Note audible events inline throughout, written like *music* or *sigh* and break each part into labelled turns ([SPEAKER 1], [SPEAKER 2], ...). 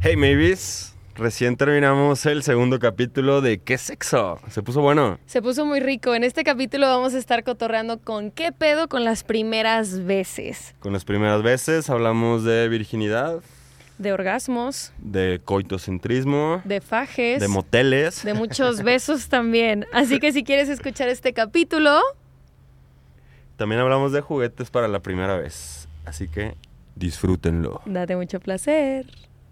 [SPEAKER 1] Hey Mavis, recién terminamos el segundo capítulo de ¿Qué sexo? Se puso bueno.
[SPEAKER 2] Se puso muy rico. En este capítulo vamos a estar cotorreando con qué pedo con las primeras veces.
[SPEAKER 1] Con las primeras veces hablamos de virginidad,
[SPEAKER 2] De orgasmos,
[SPEAKER 1] de coitocentrismo,
[SPEAKER 2] de fajes,
[SPEAKER 1] de moteles.
[SPEAKER 2] de muchos besos también. Así que si quieres escuchar este capítulo,
[SPEAKER 1] También hablamos de juguetes para la primera vez. Así que disfrútenlo.
[SPEAKER 2] date mucho placer.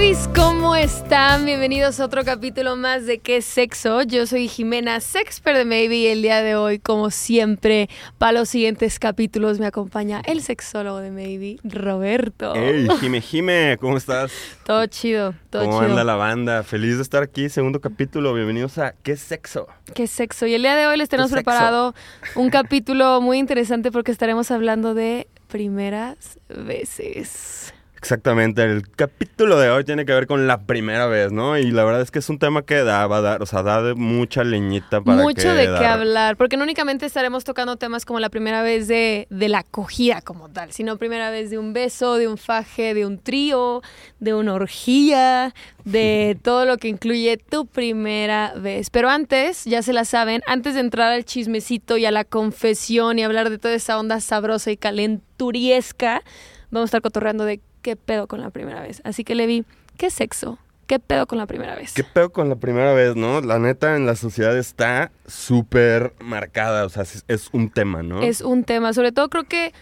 [SPEAKER 2] Babies, ¿cómo están? Bienvenidos a otro capítulo más de ¿Qué sexo? Yo soy Jimena, sexper de Maybe y el día de hoy, como siempre, para los siguientes capítulos me acompaña el sexólogo de Maybe, Roberto.
[SPEAKER 1] Hey, *laughs* Jime Jime, ¿cómo estás?
[SPEAKER 2] Todo chido, todo
[SPEAKER 1] ¿Cómo
[SPEAKER 2] chido.
[SPEAKER 1] anda la banda? Feliz de estar aquí, segundo capítulo. Bienvenidos a ¿Qué sexo?
[SPEAKER 2] Qué sexo. Y el día de hoy les tenemos preparado un capítulo muy interesante porque estaremos hablando de primeras veces.
[SPEAKER 1] Exactamente, el capítulo de hoy tiene que ver con la primera vez, ¿no? Y la verdad es que es un tema que da, va a dar, o sea, da de mucha leñita para
[SPEAKER 2] Mucho
[SPEAKER 1] que
[SPEAKER 2] de qué hablar, porque no únicamente estaremos tocando temas como la primera vez de, de la acogida como tal, sino primera vez de un beso, de un faje, de un trío, de una orgía, de *laughs* todo lo que incluye tu primera vez. Pero antes, ya se la saben, antes de entrar al chismecito y a la confesión y hablar de toda esa onda sabrosa y calenturiesca, vamos a estar cotorreando de qué pedo con la primera vez. Así que Levi, ¿qué sexo? ¿Qué pedo con la primera vez?
[SPEAKER 1] ¿Qué pedo con la primera vez, no? La neta en la sociedad está súper marcada, o sea, es, es un tema, ¿no?
[SPEAKER 2] Es un tema, sobre todo creo que,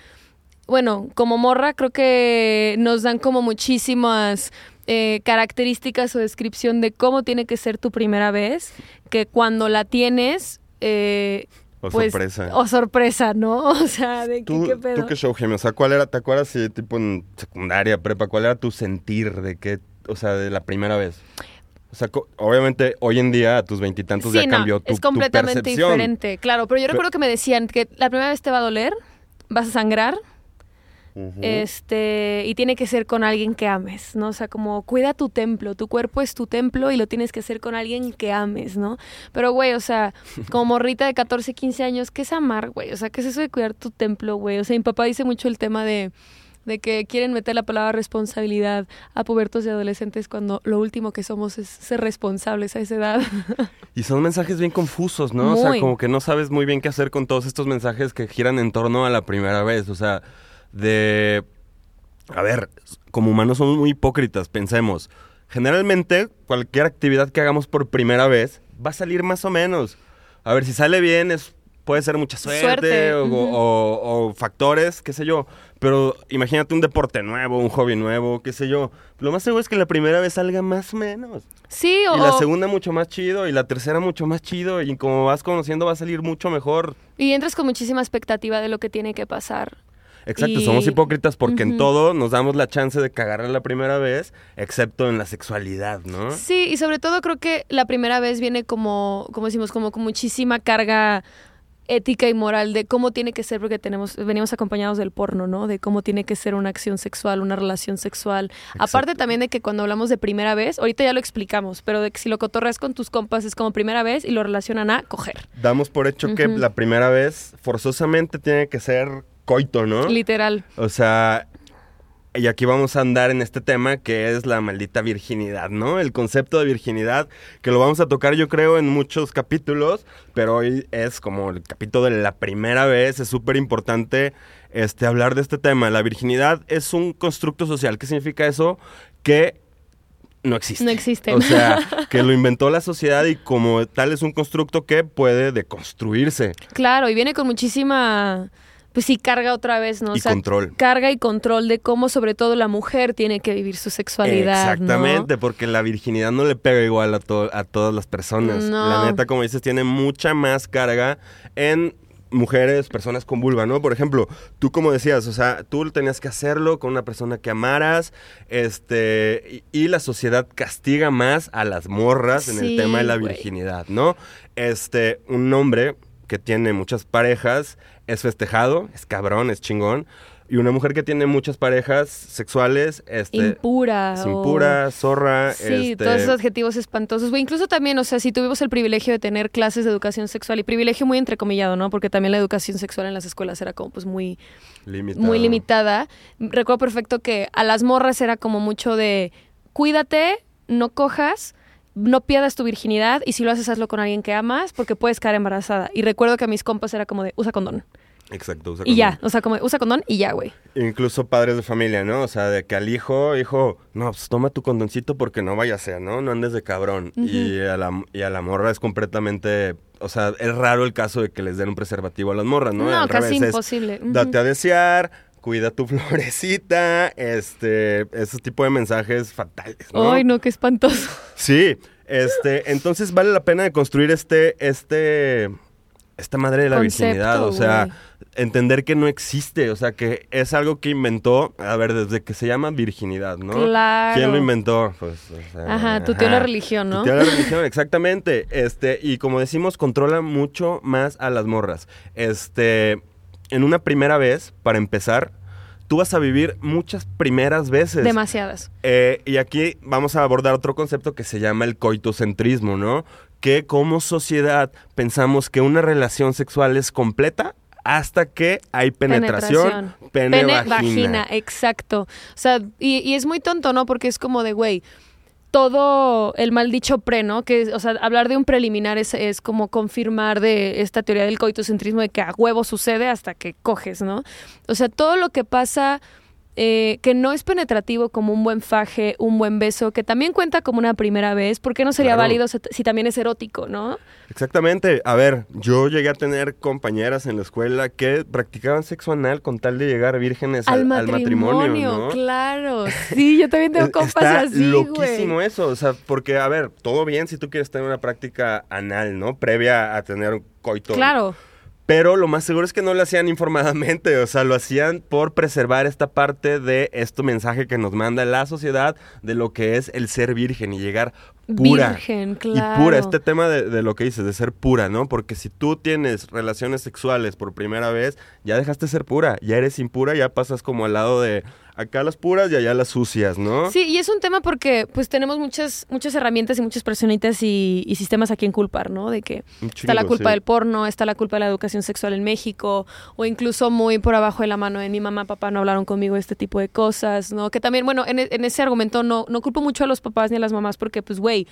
[SPEAKER 2] bueno, como morra creo que nos dan como muchísimas eh, características o descripción de cómo tiene que ser tu primera vez, que cuando la tienes... eh,
[SPEAKER 1] o
[SPEAKER 2] pues,
[SPEAKER 1] sorpresa.
[SPEAKER 2] O sorpresa, ¿no? *laughs* O sea, de
[SPEAKER 1] ¿Tú,
[SPEAKER 2] qué pedo.
[SPEAKER 1] ¿Tú qué show, Jimmy? O sea, ¿cuál era, te acuerdas si tipo en secundaria, prepa, cuál era tu sentir de qué, o sea, de la primera vez? O sea, obviamente hoy en día a tus veintitantos
[SPEAKER 2] Sí,
[SPEAKER 1] ya
[SPEAKER 2] no,
[SPEAKER 1] cambió tu,
[SPEAKER 2] es
[SPEAKER 1] tu
[SPEAKER 2] completamente
[SPEAKER 1] percepción.
[SPEAKER 2] diferente, claro. Pero yo recuerdo que me decían que la primera vez te va a doler, vas a sangrar, Este y tiene que ser con alguien que ames, ¿no? O sea, como cuida tu templo, tu cuerpo es tu templo y lo tienes que hacer con alguien que ames, ¿no? Pero güey, o sea, *laughs* como morrita de 14, 15 años, ¿qué es amar, güey? O sea, ¿qué es eso de cuidar tu templo, güey? O sea, mi papá dice mucho el tema de de que quieren meter la palabra responsabilidad a pubertos y adolescentes cuando lo último que somos es ser responsables a esa edad. *laughs*
[SPEAKER 1] Y son mensajes bien confusos, ¿no? O sea, como que no sabes muy bien qué hacer con todos estos mensajes que giran en torno a la primera vez. O sea, de... A ver, como humanos somos muy hipócritas, pensemos. Generalmente, cualquier actividad que hagamos por primera vez va a salir más o menos. A ver, si sale bien, es, puede ser mucha suerte,
[SPEAKER 2] Suerte,
[SPEAKER 1] o,
[SPEAKER 2] ujú.
[SPEAKER 1] o- o factores, qué sé yo. Pero imagínate un deporte nuevo, un hobby nuevo, qué sé yo. Lo más seguro es que la primera vez salga más o menos.
[SPEAKER 2] Sí, o
[SPEAKER 1] Y la segunda mucho más chido y la tercera mucho más chido y como vas conociendo va a salir mucho mejor.
[SPEAKER 2] y entras con muchísima expectativa de lo que tiene que pasar.
[SPEAKER 1] Exacto,
[SPEAKER 2] Y-
[SPEAKER 1] somos hipócritas porque en todo nos damos la chance de cagarla la primera vez, excepto en la sexualidad, ¿no?
[SPEAKER 2] Sí, y sobre todo creo que la primera vez viene como, como decimos, como con muchísima carga ética y moral de cómo tiene que ser, porque tenemos, venimos acompañados del porno, ¿no? De cómo tiene que ser una acción sexual, una relación sexual. Aparte también de que cuando hablamos de primera vez, ahorita ya lo explicamos, pero de que si lo cotorreas con tus compas es como primera vez y lo relacionan a coger.
[SPEAKER 1] Damos por hecho que la primera vez forzosamente tiene que ser coito, ¿no?
[SPEAKER 2] Literal.
[SPEAKER 1] O sea, y aquí vamos a andar en este tema que es la maldita virginidad, ¿no? El concepto de virginidad, que lo vamos a tocar yo creo en muchos capítulos, pero hoy es como el capítulo de la primera vez, es súper importante este, hablar de este tema. La virginidad es un constructo social. ¿Qué significa eso? Que no existe.
[SPEAKER 2] No existe.
[SPEAKER 1] O sea, *laughs* que lo inventó la sociedad y como tal es un constructo que puede deconstruirse.
[SPEAKER 2] Claro, y viene con muchísima, pues sí, carga otra vez, ¿no? O
[SPEAKER 1] Y
[SPEAKER 2] sea,
[SPEAKER 1] control.
[SPEAKER 2] Carga y control de cómo sobre todo la mujer tiene que vivir su sexualidad. ¿no?
[SPEAKER 1] Exactamente, porque la virginidad no le pega igual a, to- a todas las personas.
[SPEAKER 2] No.
[SPEAKER 1] La neta, como dices, tiene mucha más carga en mujeres, personas con vulva, ¿no? Por ejemplo, tú como decías, o sea, tú tenías que hacerlo con una persona que amaras, este, y, y la sociedad castiga más a las morras en el tema de la virginidad, ¿no? Este, un hombre que tiene muchas parejas es festejado, es cabrón, es chingón, y una mujer que tiene muchas parejas sexuales, este,
[SPEAKER 2] impura.
[SPEAKER 1] es
[SPEAKER 2] o-
[SPEAKER 1] impura, zorra,
[SPEAKER 2] Sí,
[SPEAKER 1] este,
[SPEAKER 2] todos esos adjetivos espantosos. Güey, incluso también, o sea, si tuvimos el privilegio de tener clases de educación sexual, y privilegio muy entrecomillado, ¿no? Porque también la educación sexual en las escuelas era como pues muy,
[SPEAKER 1] limitado.
[SPEAKER 2] muy limitada. Recuerdo perfecto que a las morras era como mucho de cuídate, no cojas, no pierdas tu virginidad y si lo haces hazlo con alguien que amas porque puedes caer embarazada. Y recuerdo que a mis compas era como de usa condón.
[SPEAKER 1] Exacto. usa
[SPEAKER 2] Y ya,
[SPEAKER 1] condón.
[SPEAKER 2] o sea, como usa condón y ya, güey.
[SPEAKER 1] Incluso padres de familia, ¿no? O sea, de que al hijo, hijo, no, pues toma tu condoncito porque no vaya a ser, ¿no? No andes de cabrón. y, a la, y a la morra es completamente... O sea, es raro el caso de que les den un preservativo a las morras, ¿no?
[SPEAKER 2] No,
[SPEAKER 1] Al
[SPEAKER 2] casi
[SPEAKER 1] revés,
[SPEAKER 2] imposible.
[SPEAKER 1] Date a desear, cuida tu *laughs* florecita, este, ese tipo de mensajes fatales, ¿no?
[SPEAKER 2] Ay, no, qué espantoso.
[SPEAKER 1] Sí, este, entonces vale la pena de construir este, este, esta madre de la
[SPEAKER 2] Concepto,
[SPEAKER 1] virginidad, o sea, entender que no existe, o sea, que es algo que inventó, a ver, desde que se llama virginidad, ¿no?
[SPEAKER 2] Claro.
[SPEAKER 1] ¿Quién lo inventó? Pues, o sea,
[SPEAKER 2] Ajá, tu tío la religión, ¿no?
[SPEAKER 1] Tu tío la religión, exactamente. Este, y como decimos, controla mucho más a las morras. Este, en una primera vez, para empezar, tú vas a vivir muchas primeras veces.
[SPEAKER 2] Demasiadas.
[SPEAKER 1] Eh, y aquí vamos a abordar otro concepto que se llama el coitocentrismo, ¿no? Que como sociedad pensamos que una relación sexual es completa hasta que hay penetración, pene, vagina.
[SPEAKER 2] exacto. O sea, y, y es muy tonto, ¿no? Porque es como de, güey, todo el mal dicho pre, ¿no? Que, o sea, hablar de un preliminar es, es como confirmar de esta teoría del coitocentrismo de que a huevo sucede hasta que coges, ¿no? O sea, todo lo que pasa eh, que no es penetrativo como un buen faje, un buen beso, que también cuenta como una primera vez, ¿por qué no sería
[SPEAKER 1] Claro.
[SPEAKER 2] válido si, también es erótico, ¿no?
[SPEAKER 1] Exactamente. A ver, yo llegué a tener compañeras en la escuela que practicaban sexo anal con tal de llegar vírgenes al,
[SPEAKER 2] Al
[SPEAKER 1] al
[SPEAKER 2] matrimonio,
[SPEAKER 1] matrimonio, ¿no?
[SPEAKER 2] claro. *laughs* Sí, yo también tengo compas
[SPEAKER 1] Está
[SPEAKER 2] así,
[SPEAKER 1] loquísimo
[SPEAKER 2] güey.
[SPEAKER 1] eso, o sea, porque, a ver, todo bien si tú quieres tener una práctica anal, ¿no? Previa a tener un coito.
[SPEAKER 2] Claro.
[SPEAKER 1] Pero lo más seguro es que no lo hacían informadamente, o sea, lo hacían por preservar esta parte de este mensaje que nos manda la sociedad de lo que es el ser virgen y llegar pura.
[SPEAKER 2] Virgen,
[SPEAKER 1] Y
[SPEAKER 2] claro.
[SPEAKER 1] pura, este tema de, de lo que dices, de ser pura, ¿no? Porque si tú tienes relaciones sexuales por primera vez, ya dejaste de ser pura, ya eres impura, ya pasas como al lado de acá las puras y allá las sucias, ¿no?
[SPEAKER 2] Sí, y es un tema porque pues tenemos muchas muchas herramientas y muchas personitas y, y sistemas a quien culpar, ¿no? De que está la culpa
[SPEAKER 1] sí.
[SPEAKER 2] del porno, está la culpa de la educación sexual en México, o incluso muy por abajo de la mano de mi mamá, papá no hablaron conmigo de este tipo de cosas, ¿no? Que también, bueno, en, e- en ese argumento no, no culpo mucho a los papás ni a las mamás porque, pues, güey,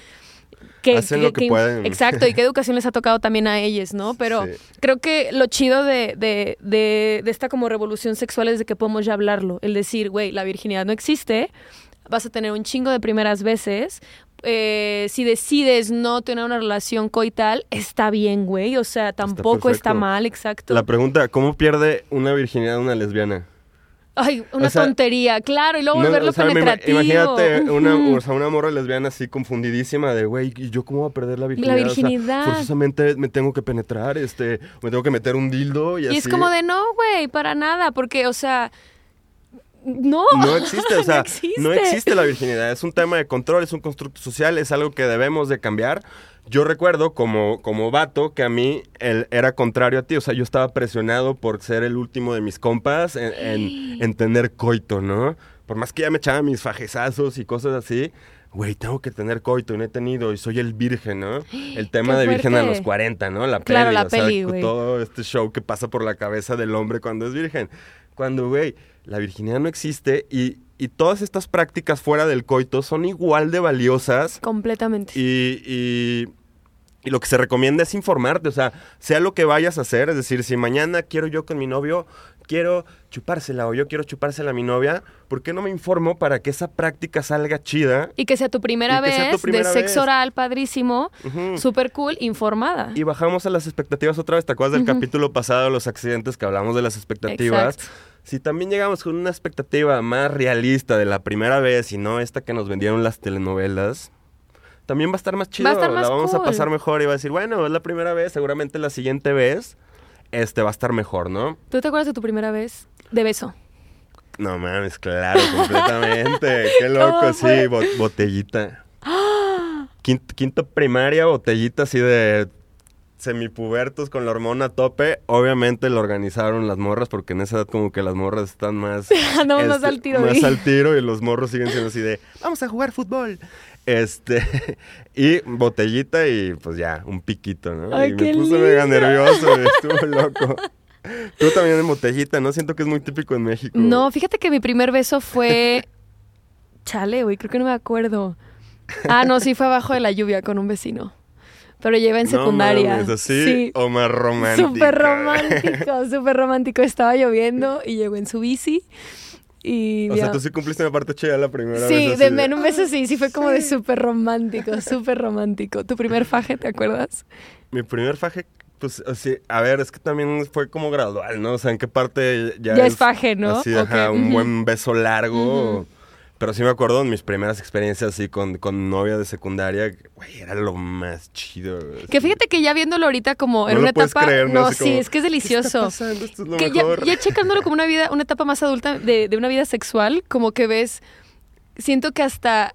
[SPEAKER 2] que,
[SPEAKER 1] Hacen lo que pueden.
[SPEAKER 2] Exacto, y *laughs* qué educación les ha tocado también a ellas, ¿no? Pero
[SPEAKER 1] Sí.
[SPEAKER 2] creo que lo chido de, de, de, de esta como revolución sexual es de que podemos ya hablarlo. El decir, güey, la virginidad no existe, vas a tener un chingo de primeras veces. eh, si decides no tener una relación coital, está bien, güey. O sea, tampoco está, mal, exacto.
[SPEAKER 1] La pregunta, ¿cómo pierde una virginidad una lesbiana?
[SPEAKER 2] Ay, una
[SPEAKER 1] o sea,
[SPEAKER 2] tontería, claro, y luego
[SPEAKER 1] No,
[SPEAKER 2] volverlo
[SPEAKER 1] o sea,
[SPEAKER 2] penetrativo.
[SPEAKER 1] imagínate una, o sea, una morra lesbiana así confundidísima de, güey, ¿y yo cómo voy a perder la virginidad? O sea,
[SPEAKER 2] virginidad.
[SPEAKER 1] forzosamente me tengo que penetrar, este, me tengo que meter un dildo y,
[SPEAKER 2] Y
[SPEAKER 1] así.
[SPEAKER 2] es como de, no, güey, para nada, porque, o sea, no.
[SPEAKER 1] No existe, o *laughs* sea,
[SPEAKER 2] existe.
[SPEAKER 1] no existe la virginidad. Es un tema de control, es un constructo social, es algo que debemos de cambiar. Yo recuerdo como, como vato que a mí él era contrario a ti, o sea, yo estaba presionado por ser el último de mis compas en, en- *gasps* en tener coito, ¿no? Por más que ya me echaba mis fajezazos y cosas así, güey, tengo que tener coito y no he tenido y soy el virgen, ¿no? *gasps* El tema de virgen a los 40, ¿no? La
[SPEAKER 2] Claro,
[SPEAKER 1] peli,
[SPEAKER 2] la
[SPEAKER 1] o sea,
[SPEAKER 2] peli, güey.
[SPEAKER 1] todo este show que pasa por la cabeza del hombre cuando es virgen. Cuando, güey, la virginidad no existe y, y todas estas prácticas fuera del coito son igual de valiosas
[SPEAKER 2] Completamente.
[SPEAKER 1] y, y- y lo que se recomienda es informarte, o sea, sea lo que vayas a hacer, es decir, si mañana quiero yo con mi novio, quiero chupársela o yo quiero chupársela a mi novia, ¿por qué no me informo para que esa práctica salga chida?
[SPEAKER 2] Y que sea tu primera
[SPEAKER 1] tu
[SPEAKER 2] vez
[SPEAKER 1] primera
[SPEAKER 2] de sexo oral padrísimo,
[SPEAKER 1] Ujú.
[SPEAKER 2] súper cool, informada.
[SPEAKER 1] Y bajamos a las expectativas otra vez. ¿Te acuerdas del capítulo pasado de los accidentes que hablamos de las expectativas?
[SPEAKER 2] Exacto.
[SPEAKER 1] Si también llegamos con una expectativa más realista de la primera vez y no esta que nos vendieron las telenovelas, también va a estar más chido.
[SPEAKER 2] Va a estar más
[SPEAKER 1] la vamos a pasar mejor y va a decir, bueno, es la primera vez, seguramente la siguiente vez este va a estar mejor, ¿no?
[SPEAKER 2] ¿Tú te acuerdas de tu primera vez de beso?
[SPEAKER 1] No mames, claro, completamente. *laughs* Qué loco,
[SPEAKER 2] ¿Cómo
[SPEAKER 1] sí, botellita. *gasps* Quinto, quinto primaria, botellita así de semipubertos con la hormona a tope. Obviamente lo organizaron las morras porque en esa edad como que las morras están más... *laughs*
[SPEAKER 2] Andamos más
[SPEAKER 1] este,
[SPEAKER 2] al tiro.
[SPEAKER 1] Más al tiro y los morros siguen siendo así de, vamos a jugar fútbol. Este, *laughs* y botellita y pues ya, un piquito, ¿no?
[SPEAKER 2] Ay,
[SPEAKER 1] y me puse mega nervioso, güey, estuvo loco. *laughs* Tú también en botellita, ¿no? Siento que es muy típico en México.
[SPEAKER 2] No, fíjate que mi primer beso fue. Chale, güey, creo que no me acuerdo. Ah, no, sí fue abajo de la lluvia con un vecino. Pero lleva en
[SPEAKER 1] No
[SPEAKER 2] secundaria.
[SPEAKER 1] mames, así
[SPEAKER 2] Sí.
[SPEAKER 1] o más romántico.
[SPEAKER 2] Súper romántico, súper romántico. Estaba lloviendo y llegó en su bici. Y
[SPEAKER 1] O sea, tú sí cumpliste una parte chida la primera
[SPEAKER 2] Sí,
[SPEAKER 1] vez.
[SPEAKER 2] de,
[SPEAKER 1] así
[SPEAKER 2] en un beso sí, sí fue como de súper romántico, súper romántico. ¿Tu primer faje, te acuerdas?
[SPEAKER 1] Mi primer faje, pues, así, a ver, es que también fue como gradual, ¿no? O sea, en qué parte ya,
[SPEAKER 2] Ya es faje, ¿no?
[SPEAKER 1] Así,
[SPEAKER 2] Ok,
[SPEAKER 1] ajá, un buen beso largo. Pero sí me acuerdo en mis primeras experiencias así con, con novia de secundaria, güey, era lo más chido. güey,
[SPEAKER 2] Que fíjate que ya viéndolo ahorita como en
[SPEAKER 1] No
[SPEAKER 2] una etapa.
[SPEAKER 1] creer, ¿no?
[SPEAKER 2] sí,
[SPEAKER 1] como,
[SPEAKER 2] es que es
[SPEAKER 1] ¿Qué
[SPEAKER 2] delicioso.
[SPEAKER 1] está pasando? Esto es lo
[SPEAKER 2] que ya,
[SPEAKER 1] mejor.
[SPEAKER 2] ya checándolo como una vida, una etapa más adulta de, de una vida sexual, como que ves, siento que hasta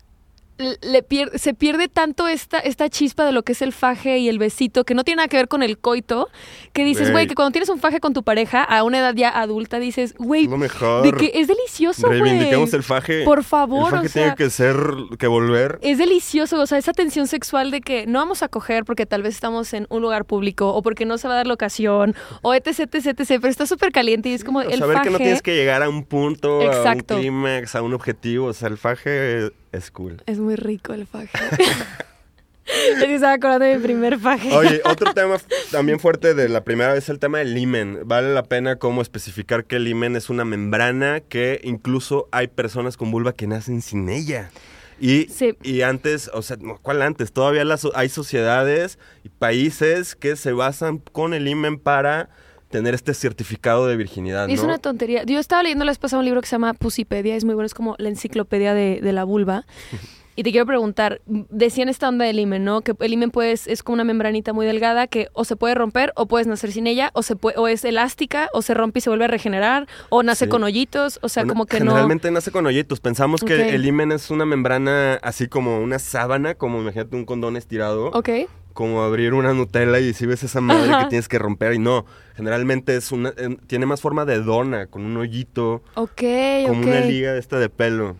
[SPEAKER 2] le pier- se pierde tanto esta, esta chispa de lo que es el faje y el besito, que no tiene nada que ver con el coito, que dices,
[SPEAKER 1] Güey.
[SPEAKER 2] que cuando tienes un faje con tu pareja a una edad ya adulta, dices, güey, de que es delicioso, güey.
[SPEAKER 1] Reivindicamos el faje.
[SPEAKER 2] Por favor,
[SPEAKER 1] El faje
[SPEAKER 2] o sea,
[SPEAKER 1] tiene que ser, que volver.
[SPEAKER 2] es delicioso, o sea, esa tensión sexual de que no vamos a coger porque tal vez estamos en un lugar público o porque no se va a dar la ocasión o etc, etc, etc, pero está súper caliente y es como
[SPEAKER 1] O
[SPEAKER 2] el
[SPEAKER 1] saber
[SPEAKER 2] faje.
[SPEAKER 1] que no tienes que llegar a un punto,
[SPEAKER 2] Exacto.
[SPEAKER 1] a un clímax, a un objetivo. O sea, el faje es cool.
[SPEAKER 2] Es muy rico el faje. *laughs* que estaba acordando de mi primer faje.
[SPEAKER 1] Oye, otro *laughs* tema también fuerte de la primera vez es el tema del limen. Vale la pena como especificar que el limen es una membrana que incluso hay personas con vulva que nacen sin ella. Y,
[SPEAKER 2] Sí.
[SPEAKER 1] y antes, o sea, ¿cuál antes? Todavía las, hay sociedades y países que se basan con el limen para tener este certificado de virginidad,
[SPEAKER 2] es
[SPEAKER 1] ¿no?
[SPEAKER 2] una tontería. Yo estaba leyendo la vez pasada un libro que se llama Pusipedia, es muy bueno, es como la enciclopedia de, de la vulva. *laughs* Y te quiero preguntar, decían esta onda del himen, ¿no? Que el himen puedes, es como una membranita muy delgada que o se puede romper o puedes nacer sin ella, o se puede, o es elástica, o se rompe y se vuelve a regenerar, o nace
[SPEAKER 1] Sí.
[SPEAKER 2] con hoyitos, o sea,
[SPEAKER 1] Bueno,
[SPEAKER 2] como que no.
[SPEAKER 1] generalmente nace con hoyitos. Pensamos que el himen es una membrana así como una sábana, como imagínate un condón estirado.
[SPEAKER 2] Ok.
[SPEAKER 1] Como abrir una Nutella y si ves esa madre
[SPEAKER 2] Ajá.
[SPEAKER 1] que tienes que romper y no, generalmente es una eh, tiene más forma de dona, con un hoyito,
[SPEAKER 2] Ok,
[SPEAKER 1] como una liga esta de pelo.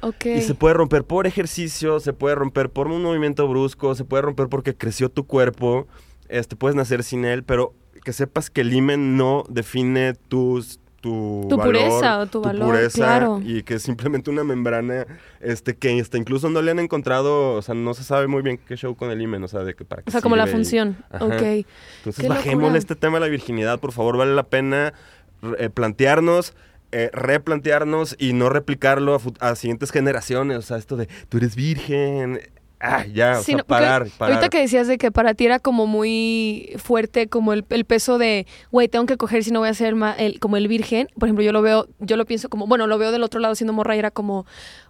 [SPEAKER 2] Ok.
[SPEAKER 1] Y se puede romper por ejercicio, se puede romper por un movimiento brusco, se puede romper porque creció tu cuerpo, este puedes nacer sin él, pero que sepas que el himen no define tus tu,
[SPEAKER 2] Tu
[SPEAKER 1] valor,
[SPEAKER 2] pureza o tu valor,
[SPEAKER 1] pureza,
[SPEAKER 2] claro.
[SPEAKER 1] y que es simplemente una membrana este que hasta incluso no le han encontrado, o sea, no se sabe muy bien qué show con el himen, o sea, de que para qué
[SPEAKER 2] O sea, como la
[SPEAKER 1] y-
[SPEAKER 2] función.
[SPEAKER 1] Ajá.
[SPEAKER 2] Ok.
[SPEAKER 1] entonces bajémosle este tema de la virginidad, por favor, vale la pena eh, plantearnos, eh, replantearnos y no replicarlo a, a siguientes generaciones. O sea, esto de tú eres virgen. Ah, ya, o
[SPEAKER 2] Sí,
[SPEAKER 1] sea,
[SPEAKER 2] no, porque
[SPEAKER 1] parar, parar.
[SPEAKER 2] Ahorita que decías de que para ti era como muy fuerte como el, el peso de, güey, tengo que coger si no voy a ser ma- el, como el virgen. Por ejemplo, yo lo veo, yo lo pienso como, bueno, lo veo del otro lado siendo morra y era como,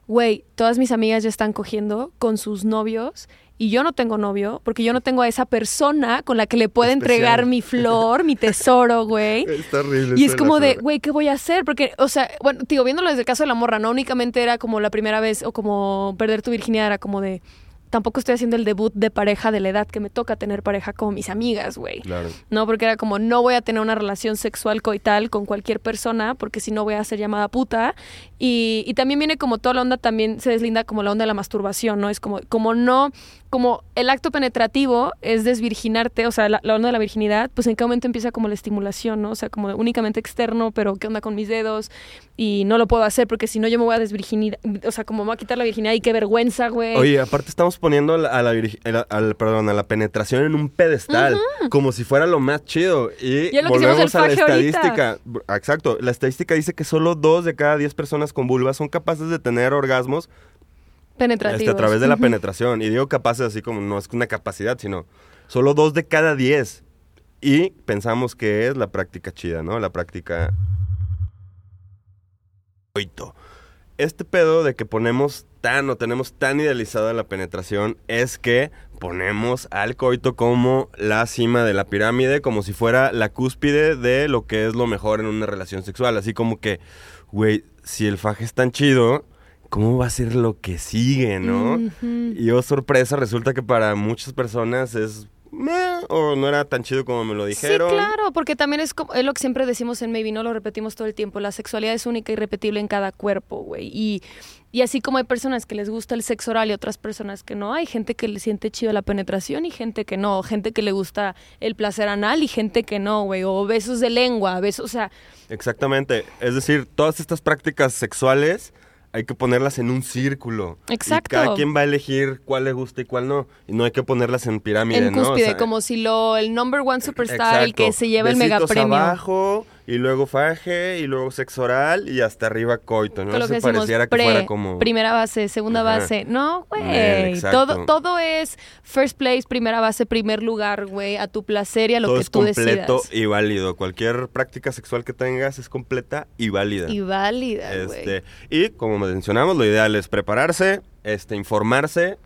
[SPEAKER 2] güey, todas mis amigas ya están cogiendo con sus novios y yo no tengo novio porque yo no tengo a esa persona con la que le pueda entregar mi *laughs* flor, mi tesoro, güey.
[SPEAKER 1] Está horrible.
[SPEAKER 2] Y es como de, güey, ¿qué voy a hacer? Porque, o sea, bueno, digo, viéndolo desde el caso de la morra, no únicamente era como la primera vez o como perder tu virginidad, era como de, tampoco estoy haciendo el debut de pareja de la edad que me toca tener pareja como mis amigas, güey.
[SPEAKER 1] Claro.
[SPEAKER 2] No, porque era como, no voy a tener una relación sexual coital con cualquier persona, porque si no voy a ser llamada puta. Y, y también viene como toda la onda, también se deslinda como la onda de la masturbación, ¿no? Es como, como no, como el acto penetrativo es desvirginarte, o sea, la, la onda de la virginidad, pues en qué momento empieza como la estimulación, ¿no? O sea, como únicamente externo, pero ¿qué onda con mis dedos? Y no lo puedo hacer porque si no yo me voy a desvirginir, o sea, como me voy a quitar la virginidad y qué vergüenza, güey.
[SPEAKER 1] Oye, aparte estamos poniendo a la, a la a la- perdón, a la penetración en un pedestal, como si fuera lo más chido. Y
[SPEAKER 2] Y
[SPEAKER 1] volvemos a la
[SPEAKER 2] ahorita.
[SPEAKER 1] estadística. Exacto, la estadística dice que solo dos de cada diez personas con vulva son capaces de tener orgasmos
[SPEAKER 2] Penetrativos.
[SPEAKER 1] este, a través de la penetración. Y digo capaces así como no es una capacidad, sino solo dos de cada diez. Y pensamos que es la práctica chida, ¿no? La práctica... Este pedo de que ponemos tan o tenemos tan idealizada la penetración es que ponemos al coito como la cima de la pirámide, como si fuera la cúspide de lo que es lo mejor en una relación sexual. Así como que, güey, si el faje es tan chido, ¿cómo va a ser lo que sigue, no? Y oh, sorpresa, resulta que para muchas personas es... meh, o no era tan chido como me lo dijeron.
[SPEAKER 2] Sí, claro, porque también es, como, es lo que siempre decimos en Maybe, no lo repetimos todo el tiempo. La sexualidad es única y repetible en cada cuerpo, güey. Y, y así como hay personas que les gusta el sexo oral y otras personas que no, hay gente que le siente chido la penetración y gente que no, gente que le gusta el placer anal y gente que no, güey. O besos de lengua, besos, o sea,
[SPEAKER 1] Exactamente. Es decir, todas estas prácticas sexuales hay que ponerlas en un círculo.
[SPEAKER 2] Exacto.
[SPEAKER 1] Y cada quien va a elegir cuál le gusta y cuál no. Y no hay que ponerlas en pirámide,
[SPEAKER 2] en
[SPEAKER 1] ¿no? O
[SPEAKER 2] cúspide,
[SPEAKER 1] sea,
[SPEAKER 2] como si lo, el number one superstar, el que se lleva el
[SPEAKER 1] Besitos
[SPEAKER 2] mega premio.
[SPEAKER 1] abajo, y luego faje, y luego sexo oral, y hasta arriba coito, ¿no?
[SPEAKER 2] Con lo
[SPEAKER 1] Eso
[SPEAKER 2] que
[SPEAKER 1] pareciera que fuera como...
[SPEAKER 2] primera base, segunda
[SPEAKER 1] Ajá.
[SPEAKER 2] base. No, güey. Todo, todo es first place, primera base, primer lugar, güey. A tu placer y a lo
[SPEAKER 1] Todo
[SPEAKER 2] que
[SPEAKER 1] es
[SPEAKER 2] tú
[SPEAKER 1] completo
[SPEAKER 2] decidas.
[SPEAKER 1] y válido. Cualquier práctica sexual que tengas es completa y válida.
[SPEAKER 2] Y válida, güey.
[SPEAKER 1] Este, y como mencionamos, lo ideal es prepararse, este, informarse,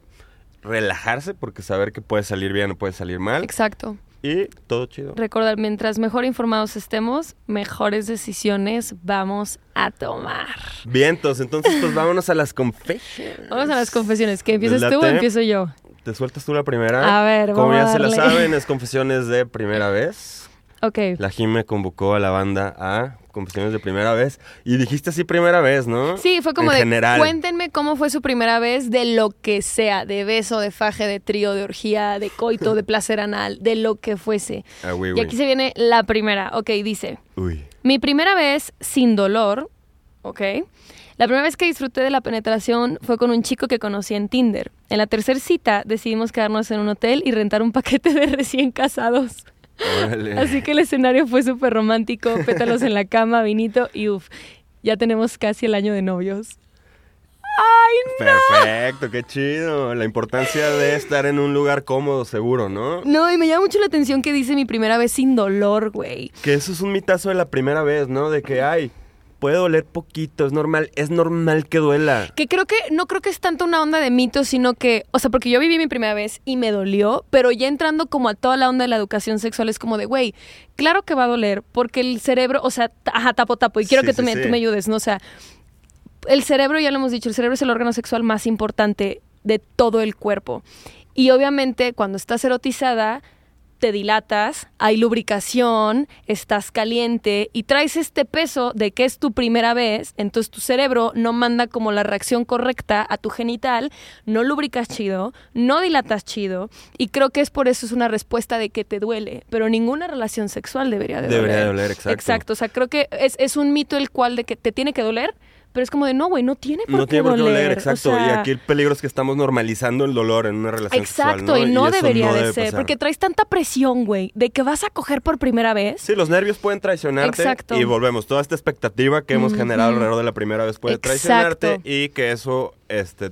[SPEAKER 1] relajarse, porque saber que puede salir bien o puede salir mal.
[SPEAKER 2] Exacto.
[SPEAKER 1] Y todo chido.
[SPEAKER 2] Recordar, mientras mejor informados estemos, mejores decisiones vamos a tomar.
[SPEAKER 1] Vientos, entonces pues vámonos a las confessions.
[SPEAKER 2] Vamos a las confesiones. ¿Que empiezas
[SPEAKER 1] ¿Les
[SPEAKER 2] tú o empiezo yo?
[SPEAKER 1] ¿Te sueltas tú la primera?
[SPEAKER 2] A ver,
[SPEAKER 1] Como
[SPEAKER 2] vamos
[SPEAKER 1] ya
[SPEAKER 2] a
[SPEAKER 1] se la
[SPEAKER 2] darle.
[SPEAKER 1] saben, es confesiones de primera vez.
[SPEAKER 2] Ok.
[SPEAKER 1] La Jime convocó a la banda a confesiones de primera vez. Y dijiste así primera vez, ¿no?
[SPEAKER 2] Sí, fue como
[SPEAKER 1] en
[SPEAKER 2] de
[SPEAKER 1] general.
[SPEAKER 2] cuéntenme cómo fue su primera vez de lo que sea, de beso, de faje, de trío, de orgía, de coito, de placer anal, de lo que fuese.
[SPEAKER 1] Ah,
[SPEAKER 2] Y aquí se viene la primera. Ok, dice,
[SPEAKER 1] Uy.
[SPEAKER 2] mi primera vez sin dolor, ok. La primera vez que disfruté de la penetración fue con un chico que conocí en Tinder. En la tercera cita decidimos quedarnos en un hotel y rentar un paquete de recién casados.
[SPEAKER 1] Órale.
[SPEAKER 2] Así que el escenario fue súper romántico, pétalos en la cama, vinito y uff, ya tenemos casi el año de novios. ¡Ay,
[SPEAKER 1] Perfecto, qué chido. La importancia de estar en un lugar cómodo, seguro, ¿no?
[SPEAKER 2] no! Y me llama mucho la atención que dice mi primera vez sin dolor, güey.
[SPEAKER 1] Que eso es un mitazo de la primera vez, ¿no? De que, ay, puede doler poquito, es normal, es normal que duela.
[SPEAKER 2] Que creo que, no creo que es tanto una onda de mito, sino que, o sea, porque yo viví mi primera vez y me dolió, pero ya entrando como a toda la onda de la educación sexual es como de, güey, claro que va a doler, porque el cerebro, o sea, ajá, tapo, tapo, y quiero
[SPEAKER 1] Sí,
[SPEAKER 2] que tú,
[SPEAKER 1] sí,
[SPEAKER 2] me,
[SPEAKER 1] sí.
[SPEAKER 2] tú me ayudes, ¿no? O sea, el cerebro, ya lo hemos dicho, el cerebro es el órgano sexual más importante de todo el cuerpo. Y obviamente cuando estás erotizada, te dilatas, hay lubricación, estás caliente y traes este peso de que es tu primera vez, entonces tu cerebro no manda como la reacción correcta a tu genital, no lubricas chido, no dilatas chido y creo que es por eso es una respuesta de que te duele, pero ninguna relación sexual debería de
[SPEAKER 1] Debería
[SPEAKER 2] doler.
[SPEAKER 1] de doler, exacto.
[SPEAKER 2] Exacto, o sea, creo que es, es un mito el cual de que te tiene que doler, pero es como de no, güey, no tiene por
[SPEAKER 1] No
[SPEAKER 2] qué
[SPEAKER 1] tiene por qué
[SPEAKER 2] doler.
[SPEAKER 1] doler,
[SPEAKER 2] o
[SPEAKER 1] exacto. y aquí el peligro es que estamos normalizando el dolor en una relación
[SPEAKER 2] Exacto,
[SPEAKER 1] sexual, ¿no?
[SPEAKER 2] y no debería
[SPEAKER 1] no
[SPEAKER 2] de
[SPEAKER 1] debe
[SPEAKER 2] ser,
[SPEAKER 1] pasar.
[SPEAKER 2] porque traes tanta presión, güey, de que vas a coger por primera vez.
[SPEAKER 1] Sí, los nervios pueden traicionarte
[SPEAKER 2] Exacto.
[SPEAKER 1] y volvemos. Toda esta expectativa que hemos generado alrededor de la primera vez puede
[SPEAKER 2] Exacto.
[SPEAKER 1] traicionarte y que eso este,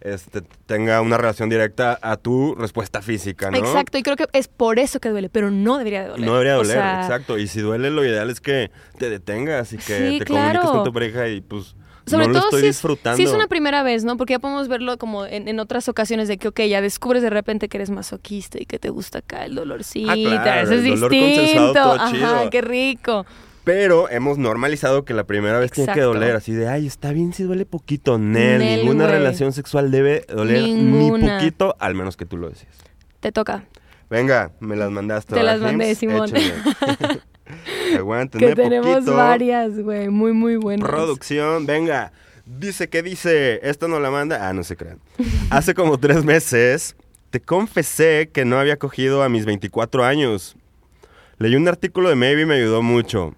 [SPEAKER 1] este, tenga una relación directa a tu respuesta física, ¿no?
[SPEAKER 2] Exacto, y creo que es por eso que duele, pero no debería de doler.
[SPEAKER 1] No debería
[SPEAKER 2] O
[SPEAKER 1] doler,
[SPEAKER 2] sea,
[SPEAKER 1] exacto. Y si duele, lo ideal es que te detengas y que
[SPEAKER 2] Sí,
[SPEAKER 1] te
[SPEAKER 2] claro.
[SPEAKER 1] comuniques con tu pareja y pues
[SPEAKER 2] Sobre
[SPEAKER 1] no lo
[SPEAKER 2] todo
[SPEAKER 1] estoy
[SPEAKER 2] si es,
[SPEAKER 1] disfrutando.
[SPEAKER 2] si es una primera vez, ¿no? Porque ya podemos verlo como en, en otras ocasiones de que, ok, ya descubres de repente que eres masoquista y que te gusta acá el dolorcito.
[SPEAKER 1] Ah, claro,
[SPEAKER 2] eso es
[SPEAKER 1] el dolor consensuado,
[SPEAKER 2] distinto.
[SPEAKER 1] todo
[SPEAKER 2] Ajá,
[SPEAKER 1] chido.
[SPEAKER 2] qué rico.
[SPEAKER 1] Pero hemos normalizado que la primera vez tiene que doler, así de, ay, está bien si duele poquito. Nel,
[SPEAKER 2] Nel,
[SPEAKER 1] ninguna
[SPEAKER 2] güey.
[SPEAKER 1] relación sexual debe doler
[SPEAKER 2] Ninguna.
[SPEAKER 1] ni poquito, al menos que tú lo decías.
[SPEAKER 2] Te toca.
[SPEAKER 1] Venga, me las mandaste.
[SPEAKER 2] Te
[SPEAKER 1] ¿verdad,
[SPEAKER 2] las mandé,
[SPEAKER 1] James?
[SPEAKER 2] Simón. *laughs*
[SPEAKER 1] Aguántenme
[SPEAKER 2] Que tenemos
[SPEAKER 1] poquito.
[SPEAKER 2] varias, güey, muy, muy buenas.
[SPEAKER 1] Producción, venga. Dice que dice, esto no la manda. Ah, no se crean. *laughs* Hace como tres meses te confesé que no había cogido a mis 24 años. Leí un artículo de Maybe y me ayudó mucho.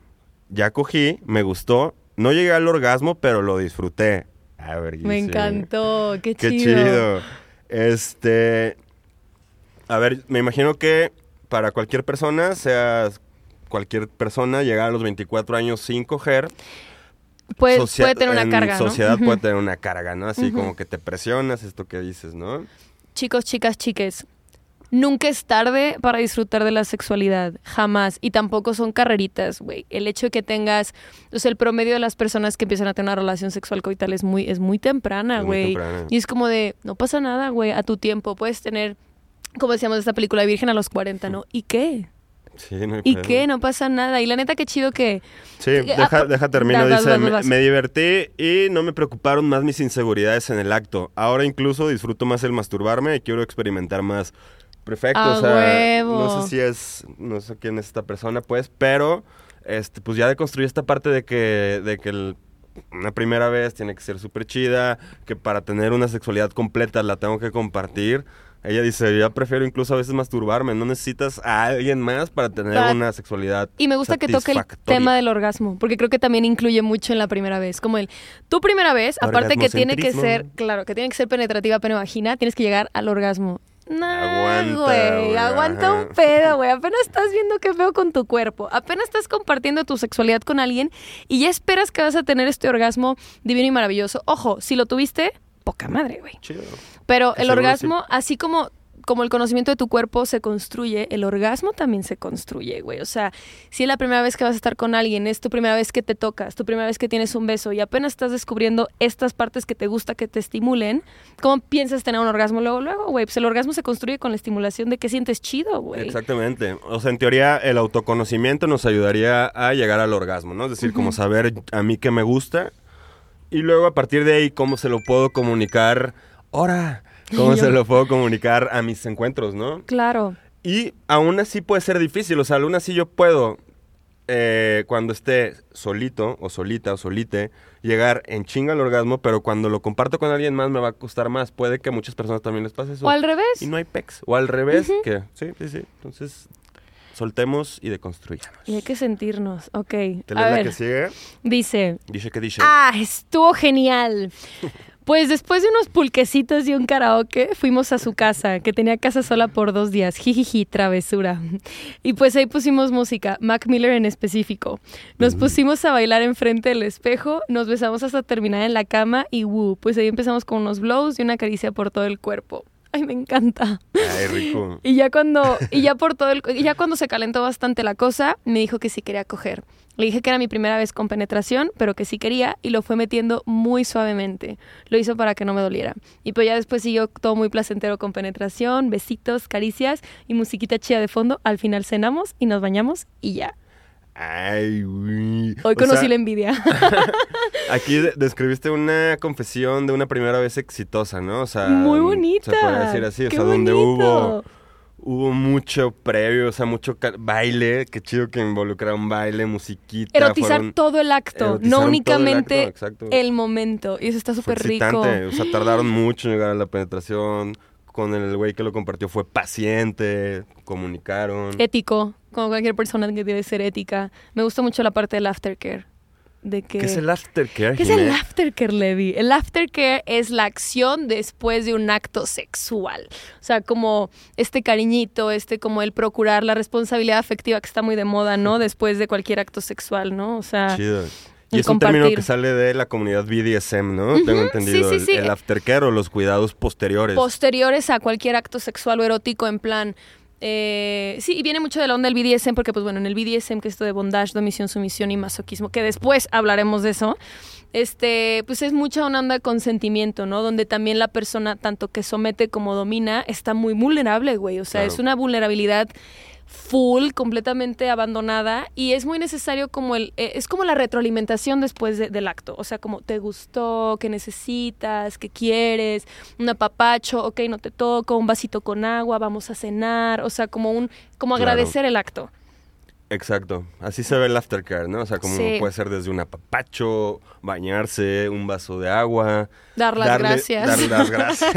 [SPEAKER 1] Ya cogí, me gustó. No llegué al orgasmo, pero lo disfruté. A ver,
[SPEAKER 2] Me encantó, qué,
[SPEAKER 1] Qué
[SPEAKER 2] chido.
[SPEAKER 1] chido. Este. A ver, me imagino que para cualquier persona, sea cualquier persona, llegar a los 24 años sin coger.
[SPEAKER 2] Puede, tener una
[SPEAKER 1] en
[SPEAKER 2] carga,
[SPEAKER 1] sociedad puede tener una carga, ¿no? Así como que te presionas, esto que dices, ¿no?
[SPEAKER 2] Chicos, chicas, chiques, Nunca es tarde para disfrutar de la sexualidad, jamás. Y tampoco son carreritas, güey. El hecho de que tengas, o sea, el promedio de las personas que empiezan a tener una relación sexual coital es muy, es muy temprana, güey. Y es como de, no pasa nada, güey, a tu tiempo. Puedes tener, como decíamos de esta película, Virgen a los 40, ¿no? ¿Y qué?
[SPEAKER 1] Sí, no hay
[SPEAKER 2] ¿Y
[SPEAKER 1] pedo.
[SPEAKER 2] qué? No pasa nada. Y la neta, qué chido que...
[SPEAKER 1] Sí, deja,
[SPEAKER 2] ah,
[SPEAKER 1] deja termino.
[SPEAKER 2] vas,
[SPEAKER 1] Dice,
[SPEAKER 2] vas,
[SPEAKER 1] "Me-
[SPEAKER 2] vas.
[SPEAKER 1] me divertí y no me preocuparon más mis inseguridades en el acto. Ahora incluso disfruto más el masturbarme y quiero experimentar más. Perfecto,
[SPEAKER 2] ¡A
[SPEAKER 1] o sea,
[SPEAKER 2] huevo!
[SPEAKER 1] no sé si es, no sé quién es esta persona, pues, pero, este, pues ya deconstruí esta parte de que, de que el- una primera vez tiene que ser súper chida, que para tener una sexualidad completa la tengo que compartir. Ella dice, yo prefiero incluso a veces masturbarme, no necesitas a alguien más para tener
[SPEAKER 2] Para-
[SPEAKER 1] una sexualidad
[SPEAKER 2] Y me gusta que toque el tema del orgasmo, porque creo que también incluye mucho en la primera vez. Como el, tu primera vez, aparte que tiene que ser, claro, que tiene que ser penetrativa pene vagina, tienes que llegar al orgasmo. No,
[SPEAKER 1] Aguanta,
[SPEAKER 2] güey, aguanta un pedo, güey. Apenas estás viendo qué feo con tu cuerpo. Apenas estás compartiendo tu sexualidad con alguien y ya esperas que vas a tener este orgasmo divino y maravilloso. Ojo, si lo tuviste, poca madre, güey.
[SPEAKER 1] Chido.
[SPEAKER 2] Pero el orgasmo, así como, como el conocimiento de tu cuerpo se construye, el orgasmo también se construye, güey. O sea, si es la primera vez que vas a estar con alguien, es tu primera vez que te tocas, tu primera vez que tienes un beso y apenas estás descubriendo estas partes que te gusta que te estimulen, ¿cómo piensas tener un orgasmo luego, luego, güey? Pues el orgasmo se construye con la estimulación de que sientes chido, güey.
[SPEAKER 1] Exactamente. O sea, en teoría, el autoconocimiento nos ayudaría a llegar al orgasmo, ¿no? Es decir, como saber a mí qué me gusta y luego a partir de ahí cómo se lo puedo comunicar. Ahora, cómo *laughs*
[SPEAKER 2] Yo-
[SPEAKER 1] se lo puedo comunicar a mis encuentros, ¿no?
[SPEAKER 2] Claro.
[SPEAKER 1] Y aún así puede ser difícil, o sea, aún así yo puedo, eh, cuando esté solito o solita o solite, llegar en chinga al orgasmo, pero cuando lo comparto con alguien más me va a costar más. Puede que a muchas personas también les pase eso.
[SPEAKER 2] O al revés.
[SPEAKER 1] Y no hay pex. O al revés, que sí, sí, sí. Entonces, soltemos y deconstruyamos.
[SPEAKER 2] Y hay que sentirnos. Ok.
[SPEAKER 1] ¿Te
[SPEAKER 2] A
[SPEAKER 1] lees la
[SPEAKER 2] ver,
[SPEAKER 1] que sigue?
[SPEAKER 2] dice...
[SPEAKER 1] Dice que dice.
[SPEAKER 2] Ah, estuvo genial. *laughs* Pues después de unos pulquecitos y un karaoke, fuimos a su casa, que tenía casa sola por dos días. Jijiji, travesura. Y pues ahí pusimos música, Mac Miller en específico. Nos pusimos a bailar enfrente del espejo, nos besamos hasta terminar en la cama y woo, pues ahí empezamos con unos blows y una caricia por todo el cuerpo. Ay, me encanta.
[SPEAKER 1] Ay, rico. *laughs*
[SPEAKER 2] Y ya cuando, y ya por todo el, y ya cuando se calentó bastante la cosa, me dijo que sí quería coger. Le dije que era mi primera vez con penetración, pero que sí quería y lo fue metiendo muy suavemente. Lo hizo para que no me doliera. Y pues ya después siguió todo muy placentero con penetración, besitos, caricias y musiquita chida de fondo. Al final cenamos y nos bañamos y ya.
[SPEAKER 1] Ay, güey.
[SPEAKER 2] Hoy
[SPEAKER 1] O
[SPEAKER 2] conocí
[SPEAKER 1] sea,
[SPEAKER 2] la envidia. *laughs* *laughs*
[SPEAKER 1] Aquí de- describiste una confesión de una primera vez exitosa, ¿no? O sea,
[SPEAKER 2] muy bonita.
[SPEAKER 1] Se puede decir así, o donde
[SPEAKER 2] bonito.
[SPEAKER 1] hubo hubo mucho previo, o sea, mucho baile, qué chido que involucra un baile, musiquita.
[SPEAKER 2] Erotizar
[SPEAKER 1] fueron-
[SPEAKER 2] todo el acto, no
[SPEAKER 1] el
[SPEAKER 2] únicamente
[SPEAKER 1] acto,
[SPEAKER 2] el momento. Y eso está súper rico.
[SPEAKER 1] o sea, tardaron mucho en llegar a la penetración. Con el güey que lo compartió fue paciente, comunicaron.
[SPEAKER 2] ético, como cualquier persona que debe ser ética. Me gusta mucho la parte del aftercare. De que,
[SPEAKER 1] ¿Qué es el aftercare,
[SPEAKER 2] ¿Qué es el aftercare, Levi? El aftercare es la acción después de un acto sexual. O sea, como este cariñito, este como el procurar la responsabilidad afectiva que está muy de moda, ¿no? Después de cualquier acto sexual, ¿no? O sea,
[SPEAKER 1] Chido. Y es un término que sale de la comunidad BDSM, ¿no? Tengo entendido.
[SPEAKER 2] sí, sí, sí.
[SPEAKER 1] El, el aftercare o los cuidados posteriores.
[SPEAKER 2] posteriores a cualquier acto sexual o erótico en plan... eh, sí, y viene mucho de la onda del BDSM porque, pues bueno, en el BDSM, que es esto de bondage, domisión, sumisión y masoquismo, que después hablaremos de eso, este, pues es mucha una onda de consentimiento, ¿no? Donde también la persona, tanto que somete como domina, está muy vulnerable, güey. O sea,
[SPEAKER 1] Claro.
[SPEAKER 2] es una vulnerabilidad full, completamente abandonada y es muy necesario como el, eh, es como la retroalimentación después de- del acto, o sea, como te gustó, qué necesitas, qué quieres, un apapacho, ok, no te toco, un vasito con agua, vamos a cenar, o sea, como un, como
[SPEAKER 1] Claro.
[SPEAKER 2] agradecer el acto.
[SPEAKER 1] Exacto. Así se ve el aftercare, ¿no? O sea, como
[SPEAKER 2] Sí.
[SPEAKER 1] puede ser desde un apapacho, bañarse, un vaso de agua.
[SPEAKER 2] Dar las
[SPEAKER 1] darle-
[SPEAKER 2] gracias.
[SPEAKER 1] Dar las *laughs* gracias.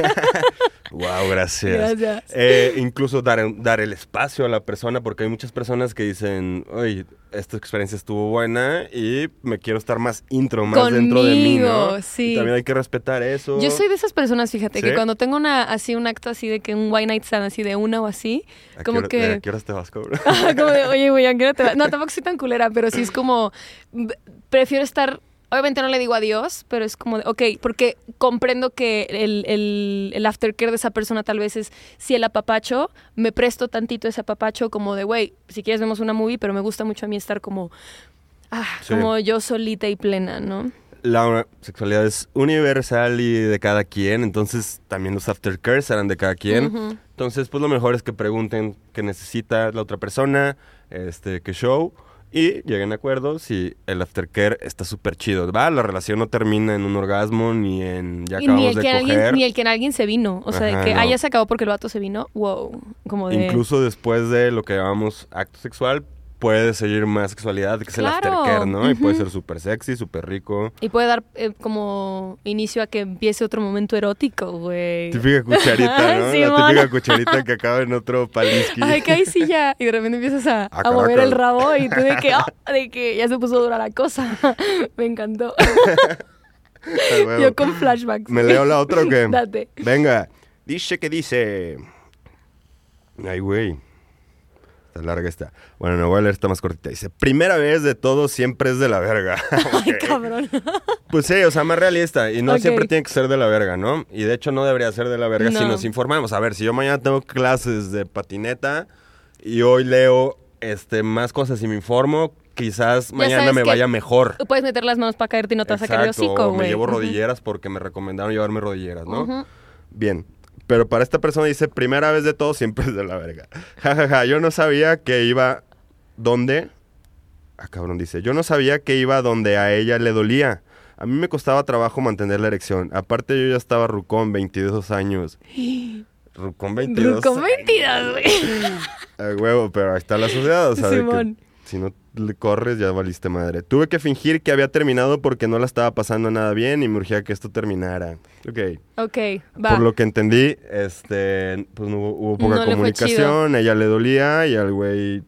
[SPEAKER 1] wow, gracias.
[SPEAKER 2] Gracias.
[SPEAKER 1] Eh, incluso dar, dar el espacio a la persona, porque hay muchas personas que dicen, oye, esta experiencia estuvo buena y me quiero estar más intro, más dentro de mí, ¿no?
[SPEAKER 2] Conmigo, sí.
[SPEAKER 1] Y también hay que respetar eso.
[SPEAKER 2] Yo soy de esas personas, fíjate,
[SPEAKER 1] ¿Sí?
[SPEAKER 2] que cuando tengo una así un acto así de que un white night stand así de una o así,
[SPEAKER 1] ¿A qué
[SPEAKER 2] como
[SPEAKER 1] hora-
[SPEAKER 2] que
[SPEAKER 1] ¿A qué horas te vas, *laughs*
[SPEAKER 2] como de, oye, güey, No, tampoco soy tan culera, pero sí es como, prefiero estar Obviamente no le digo adiós, pero es como de, ok, porque comprendo que el, el, el aftercare de esa persona tal vez es, si el apapacho, me presto tantito ese apapacho como de, güey, si quieres vemos una movie, pero me gusta mucho a mí estar como, ah,
[SPEAKER 1] Sí.
[SPEAKER 2] como yo solita y plena, ¿no?
[SPEAKER 1] La sexualidad es universal y de cada quien, entonces también los aftercares serán de cada quien. Entonces, pues lo mejor es que pregunten qué necesita la otra persona, este, qué show, y lleguen a acuerdos y el aftercare está súper chido. Va, la relación no termina en un orgasmo ni en ya
[SPEAKER 2] Y
[SPEAKER 1] acabamos
[SPEAKER 2] ni el,
[SPEAKER 1] de
[SPEAKER 2] que
[SPEAKER 1] coger.
[SPEAKER 2] alguien, ni el que en alguien se vino. O sea,
[SPEAKER 1] Ajá,
[SPEAKER 2] de que
[SPEAKER 1] no.
[SPEAKER 2] haya se acabó porque el vato se vino. Wow. Como de.
[SPEAKER 1] Incluso después de lo que llamamos acto sexual, puede seguir más sexualidad, que es el
[SPEAKER 2] Claro,
[SPEAKER 1] aftercare, ¿no? Y puede ser súper sexy, súper rico.
[SPEAKER 2] Y puede dar eh, como inicio a que empiece otro momento erótico, güey.
[SPEAKER 1] Típica cucharita, ¿no? *laughs*
[SPEAKER 2] Simón.
[SPEAKER 1] La típica cucharita que acaba en otro palisqui.
[SPEAKER 2] Ay, que ahí sí ya. Y de repente empiezas a, a mover el rabo y tú de que, *laughs* ah, de que ya se puso dura la cosa. *laughs* Me encantó. Yo con flashbacks.
[SPEAKER 1] ¿Me leo la otra o qué?
[SPEAKER 2] Date.
[SPEAKER 1] Venga. Dice que dice. Ay, güey. Está larga esta. Bueno, no voy a leer esta más cortita. Dice, primera vez de todo siempre es de la verga. *laughs* *laughs*
[SPEAKER 2] Ay, cabrón. *laughs*
[SPEAKER 1] Pues sí, o sea, más realista. Y no siempre tiene que ser de la verga, ¿no? Y de hecho no debería ser de la verga si
[SPEAKER 2] No.
[SPEAKER 1] nos informamos. A ver, si yo mañana tengo clases de patineta y hoy leo este, más cosas y me informo, quizás mañana me vaya mejor.
[SPEAKER 2] Puedes meter las manos para caerte y no te vas a sacar el hocico,
[SPEAKER 1] o me
[SPEAKER 2] güey.
[SPEAKER 1] llevo rodilleras porque me recomendaron llevarme rodilleras, ¿no? Bien. Pero para esta persona dice, primera vez de todo siempre es de la verga. Ja, ja, ja. Yo no sabía que iba donde... Ah, cabrón, dice. Yo no sabía que iba donde a ella le dolía. A mí me costaba trabajo mantener la erección. Aparte yo ya estaba rucón, 22 años. *gasps* Rucón 22.
[SPEAKER 2] Rucón 22, güey.
[SPEAKER 1] A huevo, pero ahí está la sociedad, o sea, de que
[SPEAKER 2] Simón.
[SPEAKER 1] si no le corres ya valiste madre. Tuve que fingir que había terminado porque no la estaba pasando nada bien y me urgía que esto terminara. Ok.
[SPEAKER 2] Ok, va.
[SPEAKER 1] Por lo que entendí, este, pues no hubo, hubo poca
[SPEAKER 2] No le
[SPEAKER 1] comunicación, a ella le dolía y al güey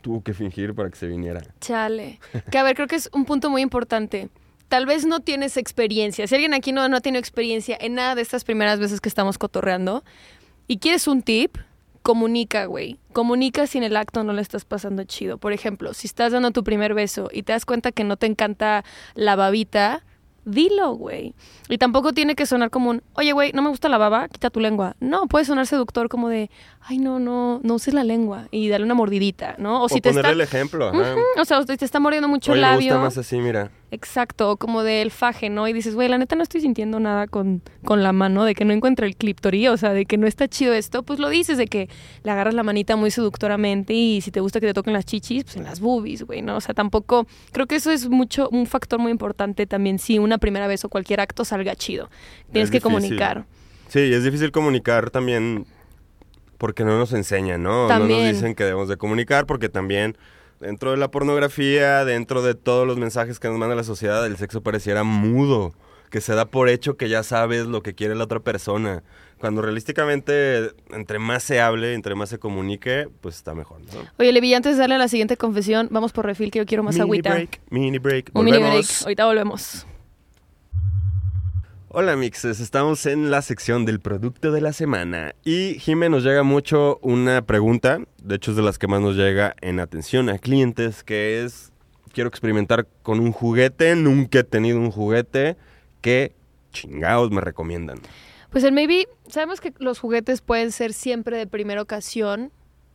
[SPEAKER 1] tuvo que fingir para que se viniera.
[SPEAKER 2] Chale. Que a ver, creo que es un punto muy importante. Tal vez no tienes experiencia. Si alguien aquí no, no tiene experiencia en nada de estas primeras veces que estamos cotorreando y quieres un tip, comunica, güey. Comunica si en el acto no le estás pasando chido. Por ejemplo, si estás dando tu primer beso y te das cuenta que no te encanta la babita, dilo, güey. Y tampoco tiene que sonar como un, oye, güey, no me gusta la baba, quita tu lengua. No, puede sonar seductor como de, ay, no, no, no uses la lengua y dale una mordidita, ¿no? O,
[SPEAKER 1] O,
[SPEAKER 2] si te
[SPEAKER 1] ponerle
[SPEAKER 2] está...
[SPEAKER 1] el ejemplo,
[SPEAKER 2] O sea, te está mordiendo mucho
[SPEAKER 1] Oye,
[SPEAKER 2] el
[SPEAKER 1] me gusta
[SPEAKER 2] labio.
[SPEAKER 1] más así, mira.
[SPEAKER 2] Exacto, como del faje, ¿no? Y dices, güey, la neta no estoy sintiendo nada con, con la mano, de que no encuentro el cliptorí, o sea, de que no está chido esto, pues lo dices, de que le agarras la manita muy seductoramente y si te gusta que te toquen las chichis, pues en las boobies, güey, ¿no? O sea, tampoco, creo que eso es mucho, un factor muy importante también, si una primera vez o cualquier acto salga chido. Tienes
[SPEAKER 1] Es
[SPEAKER 2] que
[SPEAKER 1] difícil.
[SPEAKER 2] comunicar.
[SPEAKER 1] Sí, es difícil comunicar también porque no nos enseñan, ¿no? No nos dicen que debemos de comunicar porque también dentro de la pornografía, dentro de todos los mensajes que nos manda la sociedad, el sexo pareciera mudo, que se da por hecho que ya sabes lo que quiere la otra persona. Cuando realísticamente, entre más se hable, entre más se comunique, pues está mejor, ¿no?
[SPEAKER 2] Oye, Levi, antes de darle a la siguiente confesión, vamos por refil, que yo quiero más
[SPEAKER 1] mini
[SPEAKER 2] agüita.
[SPEAKER 1] break, mini break.
[SPEAKER 2] Un mini break,
[SPEAKER 1] Volvemos.
[SPEAKER 2] ahorita volvemos.
[SPEAKER 1] Hola mixes, estamos en la sección del producto de la semana y Jimé nos llega mucho una pregunta, de hecho es de las que más nos llega en atención a clientes, que es, quiero experimentar con un juguete, nunca he tenido un juguete, ¿qué chingados me recomiendan?
[SPEAKER 2] Pues el maybe, sabemos que los juguetes pueden ser siempre de primera ocasión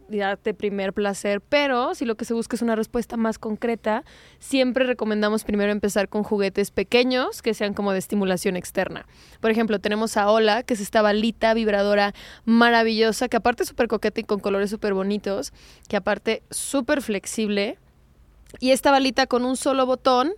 [SPEAKER 2] darte primer placer, pero si lo que se busca es una respuesta más concreta, siempre recomendamos primero empezar con juguetes pequeños que sean como de estimulación externa. Por ejemplo, tenemos a Ola, que es esta balita vibradora maravillosa, que aparte es súper coqueta y con colores súper bonitos, que aparte súper flexible. Y esta balita con un solo botón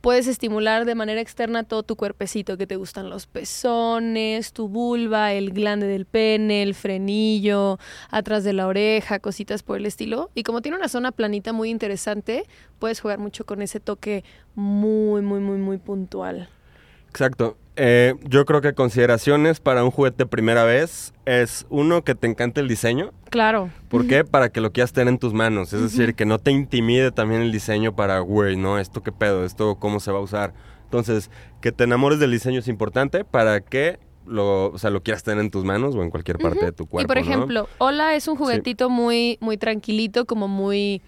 [SPEAKER 2] puedes estimular de manera externa todo tu cuerpecito, que te gustan los pezones, tu vulva, el glande del pene, el frenillo, atrás de la oreja, cositas por el estilo. Y como tiene una zona planita muy interesante, puedes jugar mucho con ese toque muy, muy, muy, muy puntual.
[SPEAKER 1] Exacto. Eh, yo creo que consideraciones para un juguete primera vez es uno que te encante el diseño.
[SPEAKER 2] Claro.
[SPEAKER 1] ¿Por qué? Para que lo quieras tener en tus manos. Es decir, que no te intimide también el diseño para, güey, no, esto qué pedo, esto cómo se va a usar. Entonces, que te enamores del diseño es importante para que lo, o sea, lo quieras tener en tus manos o en cualquier parte de tu cuerpo.
[SPEAKER 2] y por
[SPEAKER 1] ¿no?
[SPEAKER 2] ejemplo, Hola es un juguetito muy, muy tranquilito, como muy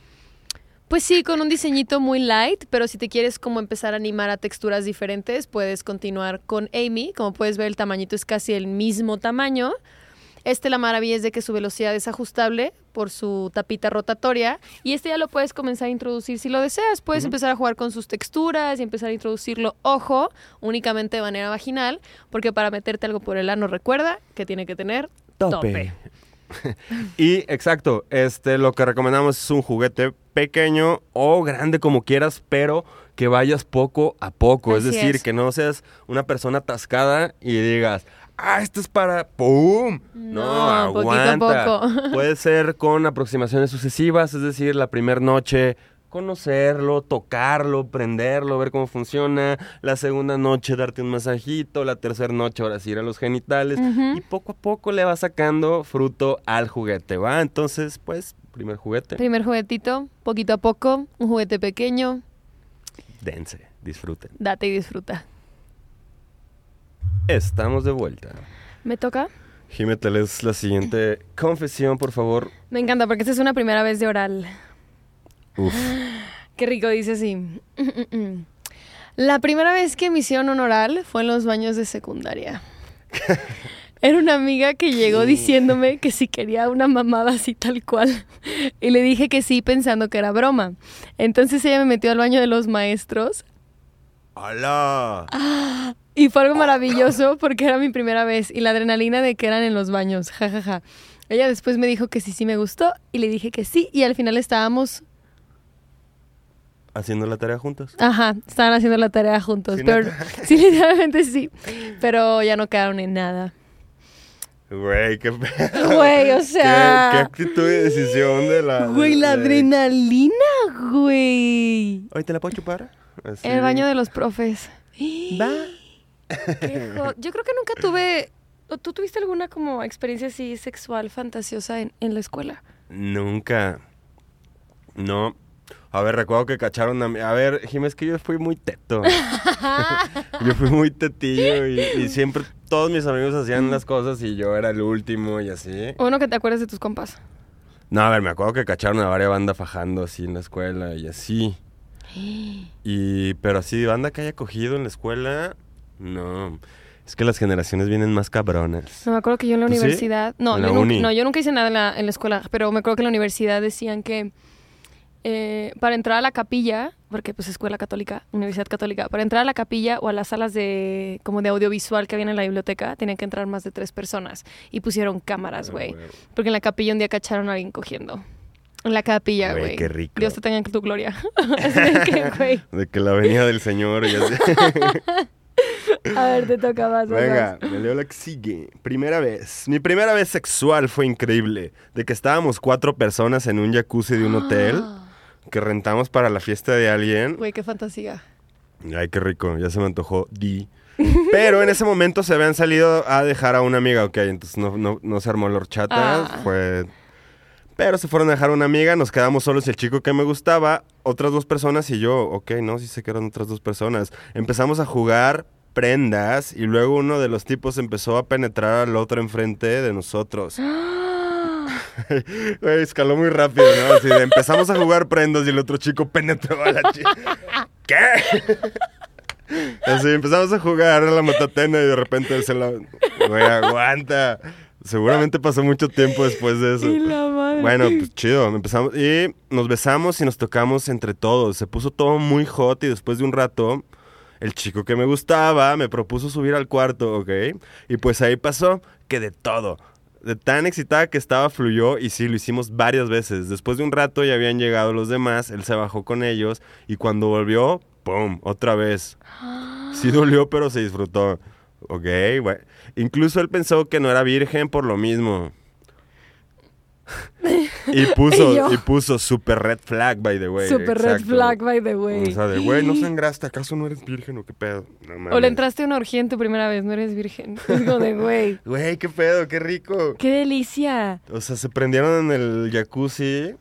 [SPEAKER 2] Pues sí, con un diseñito muy light, pero si te quieres como empezar a animar a texturas diferentes, puedes continuar con Amy. Como puedes ver, el tamañito es casi el mismo tamaño. Este la maravilla es de que su velocidad es ajustable por su tapita rotatoria y este ya lo puedes comenzar a introducir si lo deseas. Puedes empezar a jugar con sus texturas y empezar a introducirlo, ojo, únicamente de manera vaginal, porque para meterte algo por el ano recuerda que tiene que tener tope. *laughs*
[SPEAKER 1] Y exacto, este lo que recomendamos es un juguete pequeño o grande como quieras, pero que vayas poco a poco. es decir,
[SPEAKER 2] es.
[SPEAKER 1] que no seas una persona atascada y digas, ah, esto es para ¡pum! No,
[SPEAKER 2] No, poquito a
[SPEAKER 1] aguanta.
[SPEAKER 2] poco. *laughs*
[SPEAKER 1] Puede ser con aproximaciones sucesivas, es decir, la primera noche conocerlo, tocarlo, prenderlo, ver cómo funciona, la segunda noche darte un masajito, la tercera noche ahora sí ir a los genitales y poco a poco le va sacando fruto al juguete, ¿va? Entonces, pues, primer juguete,
[SPEAKER 2] Primer juguetito, poquito a poco, un juguete pequeño,
[SPEAKER 1] dense, disfruten.
[SPEAKER 2] date y disfruta.
[SPEAKER 1] Estamos de vuelta.
[SPEAKER 2] ¿Me toca?
[SPEAKER 1] Jimé, te lees la siguiente confesión, por favor.
[SPEAKER 2] Me encanta porque esta es una primera vez de oral.
[SPEAKER 1] Uf. *gasps*
[SPEAKER 2] Qué rico, dice así. La primera vez que me hicieron un oral fue en los baños de secundaria. *laughs* Era una amiga que llegó diciéndome que si quería una mamada así tal cual. *laughs* Y le dije que sí pensando que era broma. Entonces ella me metió al baño de los maestros
[SPEAKER 1] ¡Hala!
[SPEAKER 2] y fue algo maravilloso porque era mi primera vez y la adrenalina de que eran en los baños. Ja, ja, ja. Ella después me dijo que sí, sí me gustó y le dije que sí y al final estábamos
[SPEAKER 1] Haciendo la tarea juntos.
[SPEAKER 2] Ajá, estaban haciendo la tarea juntos.
[SPEAKER 1] Sí,
[SPEAKER 2] pero, *laughs* sí, literalmente sí. Pero ya no quedaron en nada.
[SPEAKER 1] Güey, qué pedo. *laughs*
[SPEAKER 2] Güey, o *laughs*
[SPEAKER 1] ¿Qué,
[SPEAKER 2] sea.
[SPEAKER 1] qué actitud y decisión de la.
[SPEAKER 2] Güey, la
[SPEAKER 1] de-
[SPEAKER 2] adrenalina, güey.
[SPEAKER 1] ¿Hoy te la puedo chupar? Así.
[SPEAKER 2] El baño de los profes.
[SPEAKER 1] Va. *gasps*
[SPEAKER 2] Qué Yo creo que nunca tuve. ¿o ¿Tú tuviste alguna como experiencia así sexual fantasiosa en, en la escuela?
[SPEAKER 1] Nunca. No. A ver, recuerdo que cacharon a mí. A ver, Jiménez, que yo fui muy teto. *laughs* yo fui muy tetillo y, y siempre todos mis amigos hacían las cosas y yo era el último y así.
[SPEAKER 2] Uno que te acuerdes de tus compas.
[SPEAKER 1] No, a ver, me acuerdo que cacharon a varias bandas fajando así en la escuela y así. *gasps* Y, pero así, banda que haya cogido en la escuela, no. Es que las generaciones vienen más cabronas.
[SPEAKER 2] No, me acuerdo que yo en la universidad. No,
[SPEAKER 1] ¿En
[SPEAKER 2] yo
[SPEAKER 1] la
[SPEAKER 2] nunca,
[SPEAKER 1] uni?
[SPEAKER 2] no, yo nunca hice nada en la, en la escuela, pero me acuerdo que en la universidad decían que eh, para entrar a la capilla, porque pues escuela católica, universidad católica, para entrar a la capilla o a las salas de como de audiovisual que había en la biblioteca, tenían que entrar más de tres personas. Y pusieron cámaras,
[SPEAKER 1] Ah,
[SPEAKER 2] güey. Porque en la capilla un día cacharon a alguien cogiendo. En la capilla,
[SPEAKER 1] Güey, qué rico.
[SPEAKER 2] Dios te tenga en tu gloria. *laughs* De que, *laughs* güey.
[SPEAKER 1] De que la venida del Señor y así. *laughs*
[SPEAKER 2] A ver, te toca más.
[SPEAKER 1] Venga, me leo la que sigue. Primera vez. Mi primera vez sexual fue increíble. De que estábamos cuatro personas en un jacuzzi de un hotel que rentamos para la fiesta de alguien.
[SPEAKER 2] Güey, qué fantasía.
[SPEAKER 1] Ay, qué rico, ya se me antojó di. *laughs* Pero en ese momento se habían salido a dejar a una amiga, ok, entonces no, no, no se armó la horchata,
[SPEAKER 2] Ah.
[SPEAKER 1] fue... Pero se fueron a dejar a una amiga, nos quedamos solos y el chico que me gustaba, otras dos personas y yo, ok, no, sí sé que eran otras dos personas. Empezamos a jugar prendas y luego uno de los tipos empezó a penetrar al otro enfrente de nosotros. *gasps* *laughs* Güey, escaló muy rápido, ¿no? Así de, empezamos a jugar prendas y el otro chico penetró a la chica. ¿Qué? Así empezamos a jugar a la matatena y de repente se la... Güey, aguanta. Seguramente pasó mucho tiempo después de eso.
[SPEAKER 2] Y la madre.
[SPEAKER 1] Bueno, pues chido, empezamos y nos besamos y nos tocamos entre todos. Se puso todo muy hot y después de un rato, el chico que me gustaba me propuso subir al cuarto, ¿ok? Y pues ahí pasó que de todo. De tan excitada que estaba, fluyó y sí, lo hicimos varias veces. Después de un rato ya habían llegado los demás, él se bajó con ellos y cuando volvió, ¡pum! Otra vez. Sí *gasps* dolió, pero se disfrutó. Ok, bueno. Incluso él pensó que no era virgen por lo mismo. *laughs* Y puso, *laughs*
[SPEAKER 2] Y
[SPEAKER 1] puso super red flag, by the way.
[SPEAKER 2] Super red flag, by the way.
[SPEAKER 1] O sea, de güey, no sangraste, ¿acaso no eres virgen o qué pedo? No
[SPEAKER 2] O le entraste a una orgía en tu primera vez, no eres virgen. *laughs* Es como de, güey,
[SPEAKER 1] Güey, qué pedo, qué rico.
[SPEAKER 2] qué delicia.
[SPEAKER 1] O sea, se prendieron en el jacuzzi,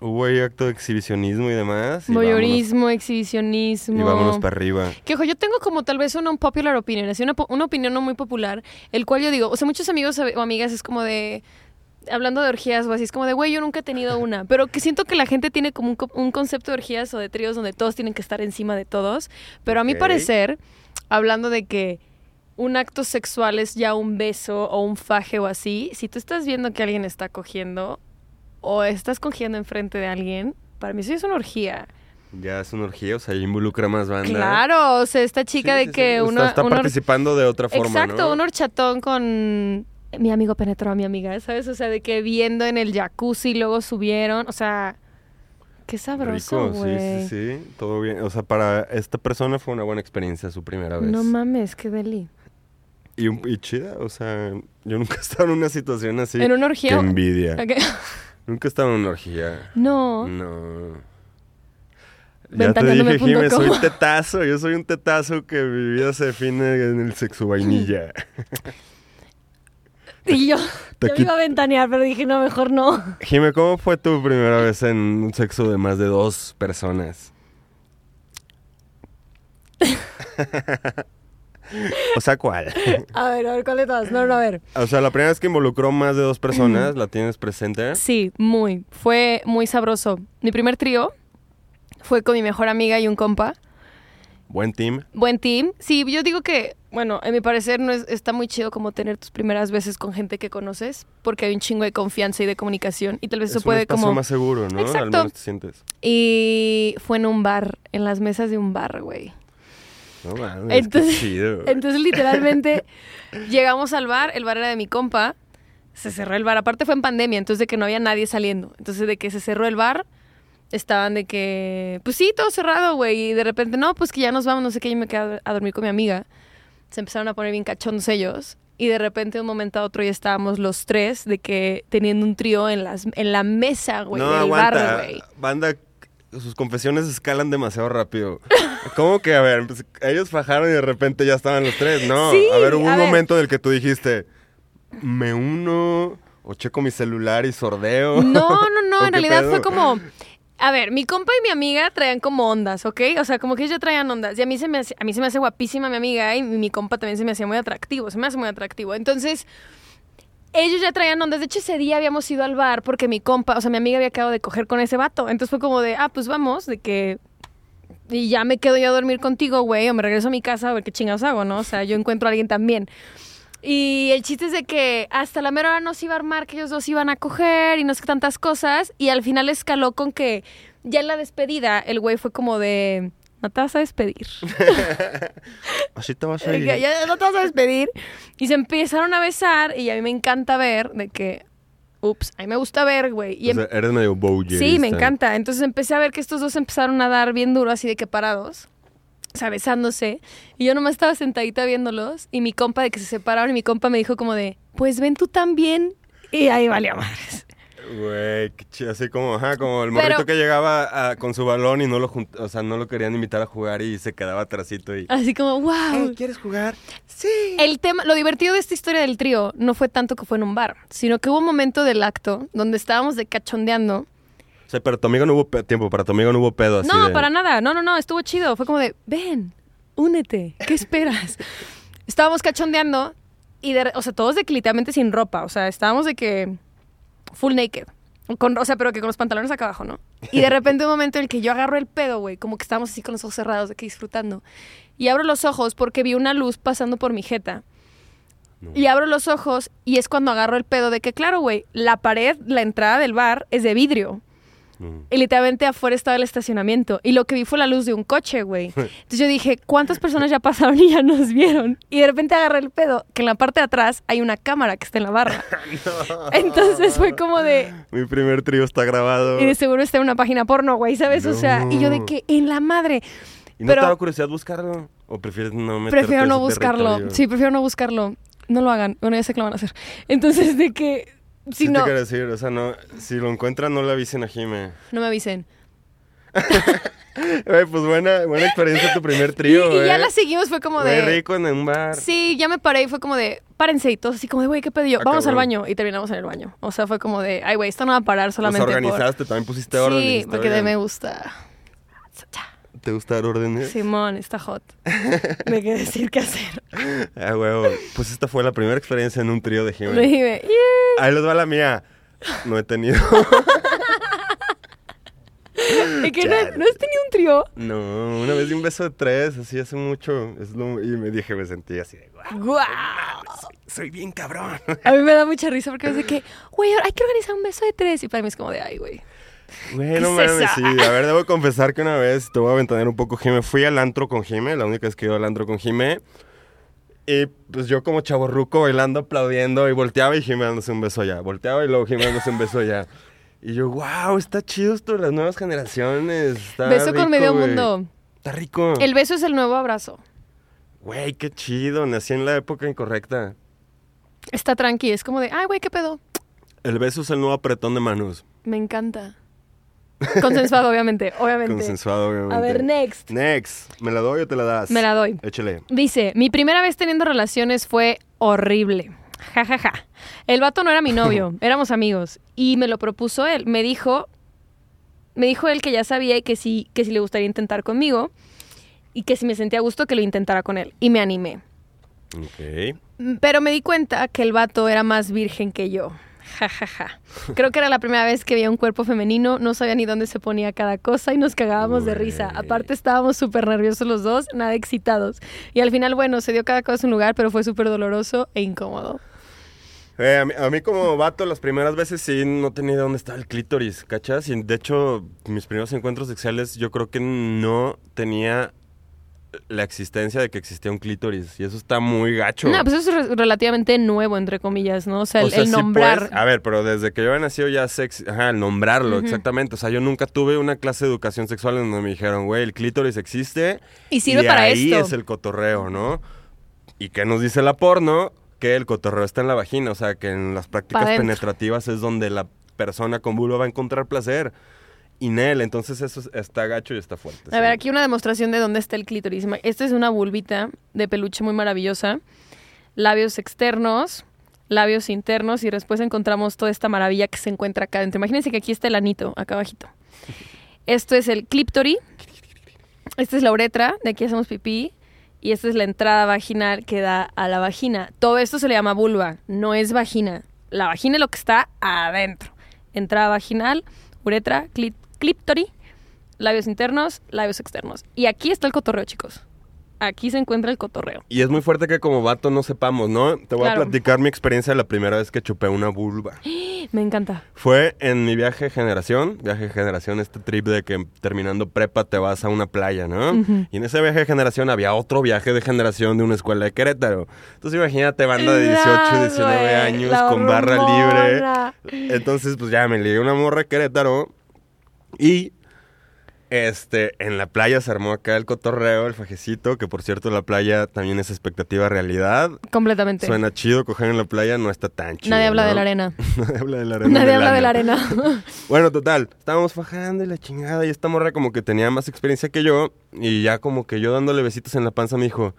[SPEAKER 1] hubo ahí acto de exhibicionismo y demás.
[SPEAKER 2] Voyeurismo, exhibicionismo.
[SPEAKER 1] Y vámonos para arriba.
[SPEAKER 2] Que ojo, yo tengo como tal vez una unpopular opinion, así una, una opinión no muy popular, el cual yo digo, o sea, muchos amigos o amigas es como de, hablando de orgías o así, es como de, güey, yo nunca he tenido una. Pero que siento que la gente tiene como un, co- un concepto de orgías o de tríos donde todos tienen que estar encima de todos. Pero a mi parecer, hablando de que un acto sexual es ya un beso o un faje o así, si tú estás viendo que alguien está cogiendo o estás cogiendo enfrente de alguien, para mí eso es una orgía.
[SPEAKER 1] Ya es una orgía, o sea, ya involucra más banda.
[SPEAKER 2] Claro, o sea, esta
[SPEAKER 1] Sí,
[SPEAKER 2] chica
[SPEAKER 1] sí,
[SPEAKER 2] de
[SPEAKER 1] sí.
[SPEAKER 2] que
[SPEAKER 1] Está-
[SPEAKER 2] uno...
[SPEAKER 1] Está,
[SPEAKER 2] or-
[SPEAKER 1] participando de otra forma,
[SPEAKER 2] Exacto,
[SPEAKER 1] ¿no?
[SPEAKER 2] un horchatón con mi amigo penetró a mi amiga, ¿sabes? O sea, de que viendo en el jacuzzi y luego subieron, o sea, qué sabroso, güey.
[SPEAKER 1] sí, sí, sí. Todo bien. O sea, para esta persona fue una buena experiencia su primera vez.
[SPEAKER 2] No mames, qué deli.
[SPEAKER 1] y, un- y chida, o sea, yo nunca *laughs* he estado en una situación así.
[SPEAKER 2] ¿En una orgía?
[SPEAKER 1] Qué envidia. *laughs* Nunca he estado en una orgía.
[SPEAKER 2] No.
[SPEAKER 1] No. Ya te dije,
[SPEAKER 2] com.
[SPEAKER 1] soy tetazo. Yo soy un tetazo que mi vida se define en el sexo vainilla. *laughs*
[SPEAKER 2] Y yo, yo me iba a ventanear, pero dije, no, mejor no.
[SPEAKER 1] Jime, ¿cómo fue tu primera vez en un sexo de más de dos personas? *laughs* o sea, ¿cuál?
[SPEAKER 2] A ver, a ver, ¿cuál de todas? No, no, a ver.
[SPEAKER 1] O sea, la primera vez que involucró más de dos personas, ¿la tienes presente?
[SPEAKER 2] Sí, muy. Fue muy sabroso. Mi primer trío fue con mi mejor amiga y un compa.
[SPEAKER 1] Buen team.
[SPEAKER 2] Buen team. Sí, yo digo que, bueno, en mi parecer no es, está muy chido como tener tus primeras veces con gente que conoces, porque hay un chingo de confianza y de comunicación y tal vez
[SPEAKER 1] es
[SPEAKER 2] eso puede
[SPEAKER 1] un
[SPEAKER 2] como...
[SPEAKER 1] más seguro, ¿no? Al menos te sientes.
[SPEAKER 2] Y fue en un bar, en las mesas de un bar, güey.
[SPEAKER 1] No mames,
[SPEAKER 2] Entonces-
[SPEAKER 1] qué chido.
[SPEAKER 2] Entonces, literalmente, llegamos al bar, el bar era de mi compa, se cerró el bar, aparte fue en pandemia, entonces de que no había nadie saliendo. Entonces, de que se cerró el bar, estaban de que, pues sí, todo cerrado, güey, y de repente, no, pues que ya nos vamos, no sé qué, y me quedé a dormir con mi amiga. Se empezaron a poner bien cachondos ellos. Y de repente, de un momento a otro, ya estábamos los tres de que teniendo un trío en, las, en la mesa, güey,
[SPEAKER 1] no,
[SPEAKER 2] del
[SPEAKER 1] aguanta.
[SPEAKER 2] bar, güey.
[SPEAKER 1] Banda, sus confesiones escalan demasiado rápido. *laughs* ¿Cómo que, a ver, pues, ellos fajaron y de repente ya estaban los tres? No,
[SPEAKER 2] Sí,
[SPEAKER 1] a ver, hubo
[SPEAKER 2] a
[SPEAKER 1] un
[SPEAKER 2] ver.
[SPEAKER 1] momento en el que tú dijiste, me uno o checo mi celular y sordeo.
[SPEAKER 2] No, no, *laughs*
[SPEAKER 1] ¿O
[SPEAKER 2] no, en realidad
[SPEAKER 1] pedo?
[SPEAKER 2] fue como... A ver, mi compa y mi amiga traían como ondas, ¿ok? O sea, como que ellos traían ondas. Y a mí se me hace, a mí se me hace guapísima mi amiga y mi compa también se me hacía muy atractivo, se me hace muy atractivo. Entonces, ellos ya traían ondas. De hecho, ese día habíamos ido al bar porque mi compa, o sea, mi amiga había acabado de coger con ese vato. Entonces fue como de, ah, pues vamos, de que... Y ya me quedo yo a dormir contigo, güey, o me regreso a mi casa a ver qué chingados hago, ¿no? O sea, yo encuentro a alguien también. Y el chiste es de que hasta la mera hora nos iba a armar que ellos dos iban a coger y no sé qué tantas cosas. Y al final escaló con que ya en la despedida el güey fue como de, no te vas a despedir. *laughs*
[SPEAKER 1] Así te vas a *laughs* ir.
[SPEAKER 2] ya no te vas a despedir. Y se empezaron a besar y a mí me encanta ver de que, ups, a mí me gusta ver, güey. Y
[SPEAKER 1] O sea, eres medio bowlerista.
[SPEAKER 2] Sí, me encanta. Entonces empecé a ver que estos dos empezaron a dar bien duro, así de que parados, o sea, besándose. Y yo nomás estaba sentadita viéndolos. Y mi compa de que se separaron, y mi compa me dijo como de, pues ven tú también. Y ahí valió madres.
[SPEAKER 1] Güey, qué chido. Así como, ajá, como el
[SPEAKER 2] Pero-
[SPEAKER 1] morrito que llegaba a- con su balón y no lo o sea, no lo querían invitar a jugar y se quedaba atrasito y...
[SPEAKER 2] Así como, wow.
[SPEAKER 1] ¿quieres jugar? Sí.
[SPEAKER 2] El tema, lo divertido de esta historia del trío no fue tanto que fue en un bar, sino que hubo un momento del acto donde estábamos de cachondeando.
[SPEAKER 1] Sea, pero tu amigo no hubo tiempo, para tu amigo no hubo pedo así
[SPEAKER 2] No,
[SPEAKER 1] de-
[SPEAKER 2] para nada. No, no, no. Estuvo chido. Fue como de, ven, únete. ¿Qué esperas? *laughs* estábamos cachondeando y, de, o sea, todos de que literalmente sin ropa. O sea, estábamos de que full naked. Con, o sea, pero que con los pantalones acá abajo, ¿no? Y de *laughs* repente un momento en el que yo agarro el pedo, güey, como que estábamos así con los ojos cerrados, de que disfrutando. Y abro los ojos porque vi una luz pasando por mi jeta.
[SPEAKER 1] No.
[SPEAKER 2] Y abro los ojos y es cuando agarro el pedo de que, claro, güey, la pared, la entrada del bar es de vidrio. Y literalmente afuera estaba el estacionamiento. Y lo que vi fue la luz de un coche, güey. *laughs* Entonces yo dije, ¿cuántas personas ya pasaron y ya nos vieron? Y de repente agarré el pedo, que en la parte de atrás hay una cámara que está en la barra. *laughs* Entonces fue como de...
[SPEAKER 1] Mi primer trío está grabado.
[SPEAKER 2] Y de seguro está en una página porno, güey, ¿sabes? O sea, y yo de que en la madre.
[SPEAKER 1] ¿Y no
[SPEAKER 2] pero-
[SPEAKER 1] te da curiosidad buscarlo? ¿O prefieres no
[SPEAKER 2] Prefiero no buscarlo.
[SPEAKER 1] territorio?
[SPEAKER 2] Sí, prefiero no buscarlo. No lo hagan. Bueno, ya sé que lo van a hacer. Entonces, de que... Si
[SPEAKER 1] Sí
[SPEAKER 2] no,
[SPEAKER 1] te quiero decir, o sea, no, si lo encuentran no le avisen a Jime.
[SPEAKER 2] no me avisen. *laughs*
[SPEAKER 1] Pues buena, buena experiencia tu primer trío,
[SPEAKER 2] y ya la seguimos, fue como
[SPEAKER 1] Muy
[SPEAKER 2] de...
[SPEAKER 1] rico en un bar.
[SPEAKER 2] Sí, ya me paré y fue como de, párense y todos así como de, güey, ¿qué pedo yo?
[SPEAKER 1] Ah,
[SPEAKER 2] Vamos al baño y terminamos en el baño. O sea, fue como de, ay, güey, esto no va a parar solamente por...
[SPEAKER 1] organizaste, también pusiste orden.
[SPEAKER 2] Sí, porque de
[SPEAKER 1] "Oigan,
[SPEAKER 2] me gusta.
[SPEAKER 1] ¿Te gusta dar órdenes?
[SPEAKER 2] Simón, está hot. De qué decir qué hacer. *laughs*
[SPEAKER 1] Ah, huevo. Pues esta fue la primera experiencia en un trío de
[SPEAKER 2] Le
[SPEAKER 1] Jime.
[SPEAKER 2] dije, "Yeah".
[SPEAKER 1] Ahí les va la mía. no he tenido. *laughs*
[SPEAKER 2] ¿Y que no, no has tenido un trío?
[SPEAKER 1] no, una vez di un beso de tres, así hace mucho. es lo- y me dije, me sentí así de, guau,
[SPEAKER 2] ¡Guau!
[SPEAKER 1] soy bien cabrón.
[SPEAKER 2] A mí me da mucha risa porque es de que, güey, hay que organizar un beso de tres. Y para mí es como de, ay, güey.
[SPEAKER 1] Güey, no
[SPEAKER 2] ¿Qué es
[SPEAKER 1] mames,
[SPEAKER 2] eso?
[SPEAKER 1] sí. A ver, debo confesar que una vez, te voy a aventanar un poco, Jime. Fui al antro con Jime, la única vez que iba al antro con Jime. Y pues yo como chaborruco bailando, aplaudiendo, y volteaba y Jime dándose un beso allá. Volteaba y luego Jime dándose un beso allá. Y yo, wow, está chido esto las nuevas generaciones. Está
[SPEAKER 2] beso con medio mundo.
[SPEAKER 1] Está rico.
[SPEAKER 2] El beso es el nuevo abrazo.
[SPEAKER 1] Güey, qué chido. Nací en la época incorrecta.
[SPEAKER 2] Está tranqui, es como de, ay, güey, ¿qué pedo?
[SPEAKER 1] El beso es el nuevo apretón de manos.
[SPEAKER 2] Me encanta. Consensuado, obviamente, obviamente.
[SPEAKER 1] Consensuado, obviamente.
[SPEAKER 2] A ver, next.
[SPEAKER 1] Next. ¿Me la doy o te la das?
[SPEAKER 2] Me la doy.
[SPEAKER 1] Échale.
[SPEAKER 2] Dice, mi primera vez teniendo relaciones fue horrible. Ja, ja, ja. El vato no era mi novio, *laughs* éramos amigos. Y me lo propuso él. Me dijo, me dijo él que ya sabía y que sí, que sí le gustaría intentar conmigo. Y que si me sentía a gusto que lo intentara con él. Y me animé.
[SPEAKER 1] Ok.
[SPEAKER 2] Mm, Pero me di cuenta que el vato era más virgen que yo. Ja, ja, ja. Creo que era la primera vez que veía un cuerpo femenino, no sabía ni dónde se ponía cada cosa y nos cagábamos de risa. Aparte estábamos súper nerviosos los dos, nada excitados. Y al final, bueno, se dio cada cosa en su lugar, pero fue súper doloroso e incómodo.
[SPEAKER 1] Eh, a, mí, a mí como vato las primeras veces sí no tenía dónde estaba el clítoris, ¿cachas? Y de hecho mis primeros encuentros sexuales yo creo que no tenía la existencia de que existía un clítoris y eso está muy gacho.
[SPEAKER 2] No, pues eso es re- relativamente nuevo, entre comillas, ¿no? O sea, el,
[SPEAKER 1] O sea,
[SPEAKER 2] el
[SPEAKER 1] sí
[SPEAKER 2] nombrar.
[SPEAKER 1] puedes- a ver, pero desde que yo había nacido ya sé, ex- ajá, el nombrarlo, exactamente. O sea, yo nunca tuve una clase de educación sexual en donde me dijeron, güey, el clítoris existe.
[SPEAKER 2] Y sirve
[SPEAKER 1] y
[SPEAKER 2] para
[SPEAKER 1] ahí
[SPEAKER 2] esto.
[SPEAKER 1] es el cotorreo, ¿no? ¿Y qué nos dice la porno? Que el cotorreo está en la vagina, o sea, que en las prácticas penetrativas es donde la persona con vulva va a encontrar placer. Y Nel, entonces eso es- está gacho y está fuerte.
[SPEAKER 2] A ver, aquí una demostración de dónde está el clítoris. Esta es una vulvita de peluche muy maravillosa. Labios externos, labios internos y después encontramos toda esta maravilla que se encuentra acá adentro. Imagínense que aquí está el anito, acá abajito. *laughs* Esto es el clíptori. Esta es la uretra, de aquí hacemos pipí. Y esta es la entrada vaginal que da a la vagina. Todo esto se le llama vulva, no es vagina. La vagina es lo que está adentro. Entrada vaginal, uretra, clí- clíptori, labios internos, labios externos. Y aquí está el cotorreo, chicos. Aquí se encuentra el cotorreo.
[SPEAKER 1] Y es muy fuerte que como vato no sepamos, ¿no? Te voy
[SPEAKER 2] Claro.
[SPEAKER 1] a platicar mi experiencia la primera vez que chupé una vulva. *gasps*
[SPEAKER 2] Me encanta.
[SPEAKER 1] Fue en mi viaje de generación, viaje de generación, este trip de que terminando prepa te vas a una playa, ¿no? Y en ese viaje de generación había otro viaje de generación de una escuela de Querétaro. Entonces imagínate banda de 18,
[SPEAKER 2] Ya,
[SPEAKER 1] 19
[SPEAKER 2] güey,
[SPEAKER 1] años
[SPEAKER 2] la
[SPEAKER 1] con barra libre. Entonces pues ya me ligué una morra de Querétaro y este en la playa se armó acá el cotorreo, el fajecito, que por cierto la playa también es expectativa realidad.
[SPEAKER 2] Completamente.
[SPEAKER 1] Suena chido, coger en la playa no está tan chido.
[SPEAKER 2] Nadie habla
[SPEAKER 1] ¿no?
[SPEAKER 2] de la arena. *laughs*
[SPEAKER 1] Nadie habla de la arena.
[SPEAKER 2] Nadie
[SPEAKER 1] de
[SPEAKER 2] habla de la arena. *laughs*
[SPEAKER 1] Bueno, total, estábamos fajando y la chingada y esta morra como que tenía más experiencia que yo y ya como que yo dándole besitos en la panza me dijo,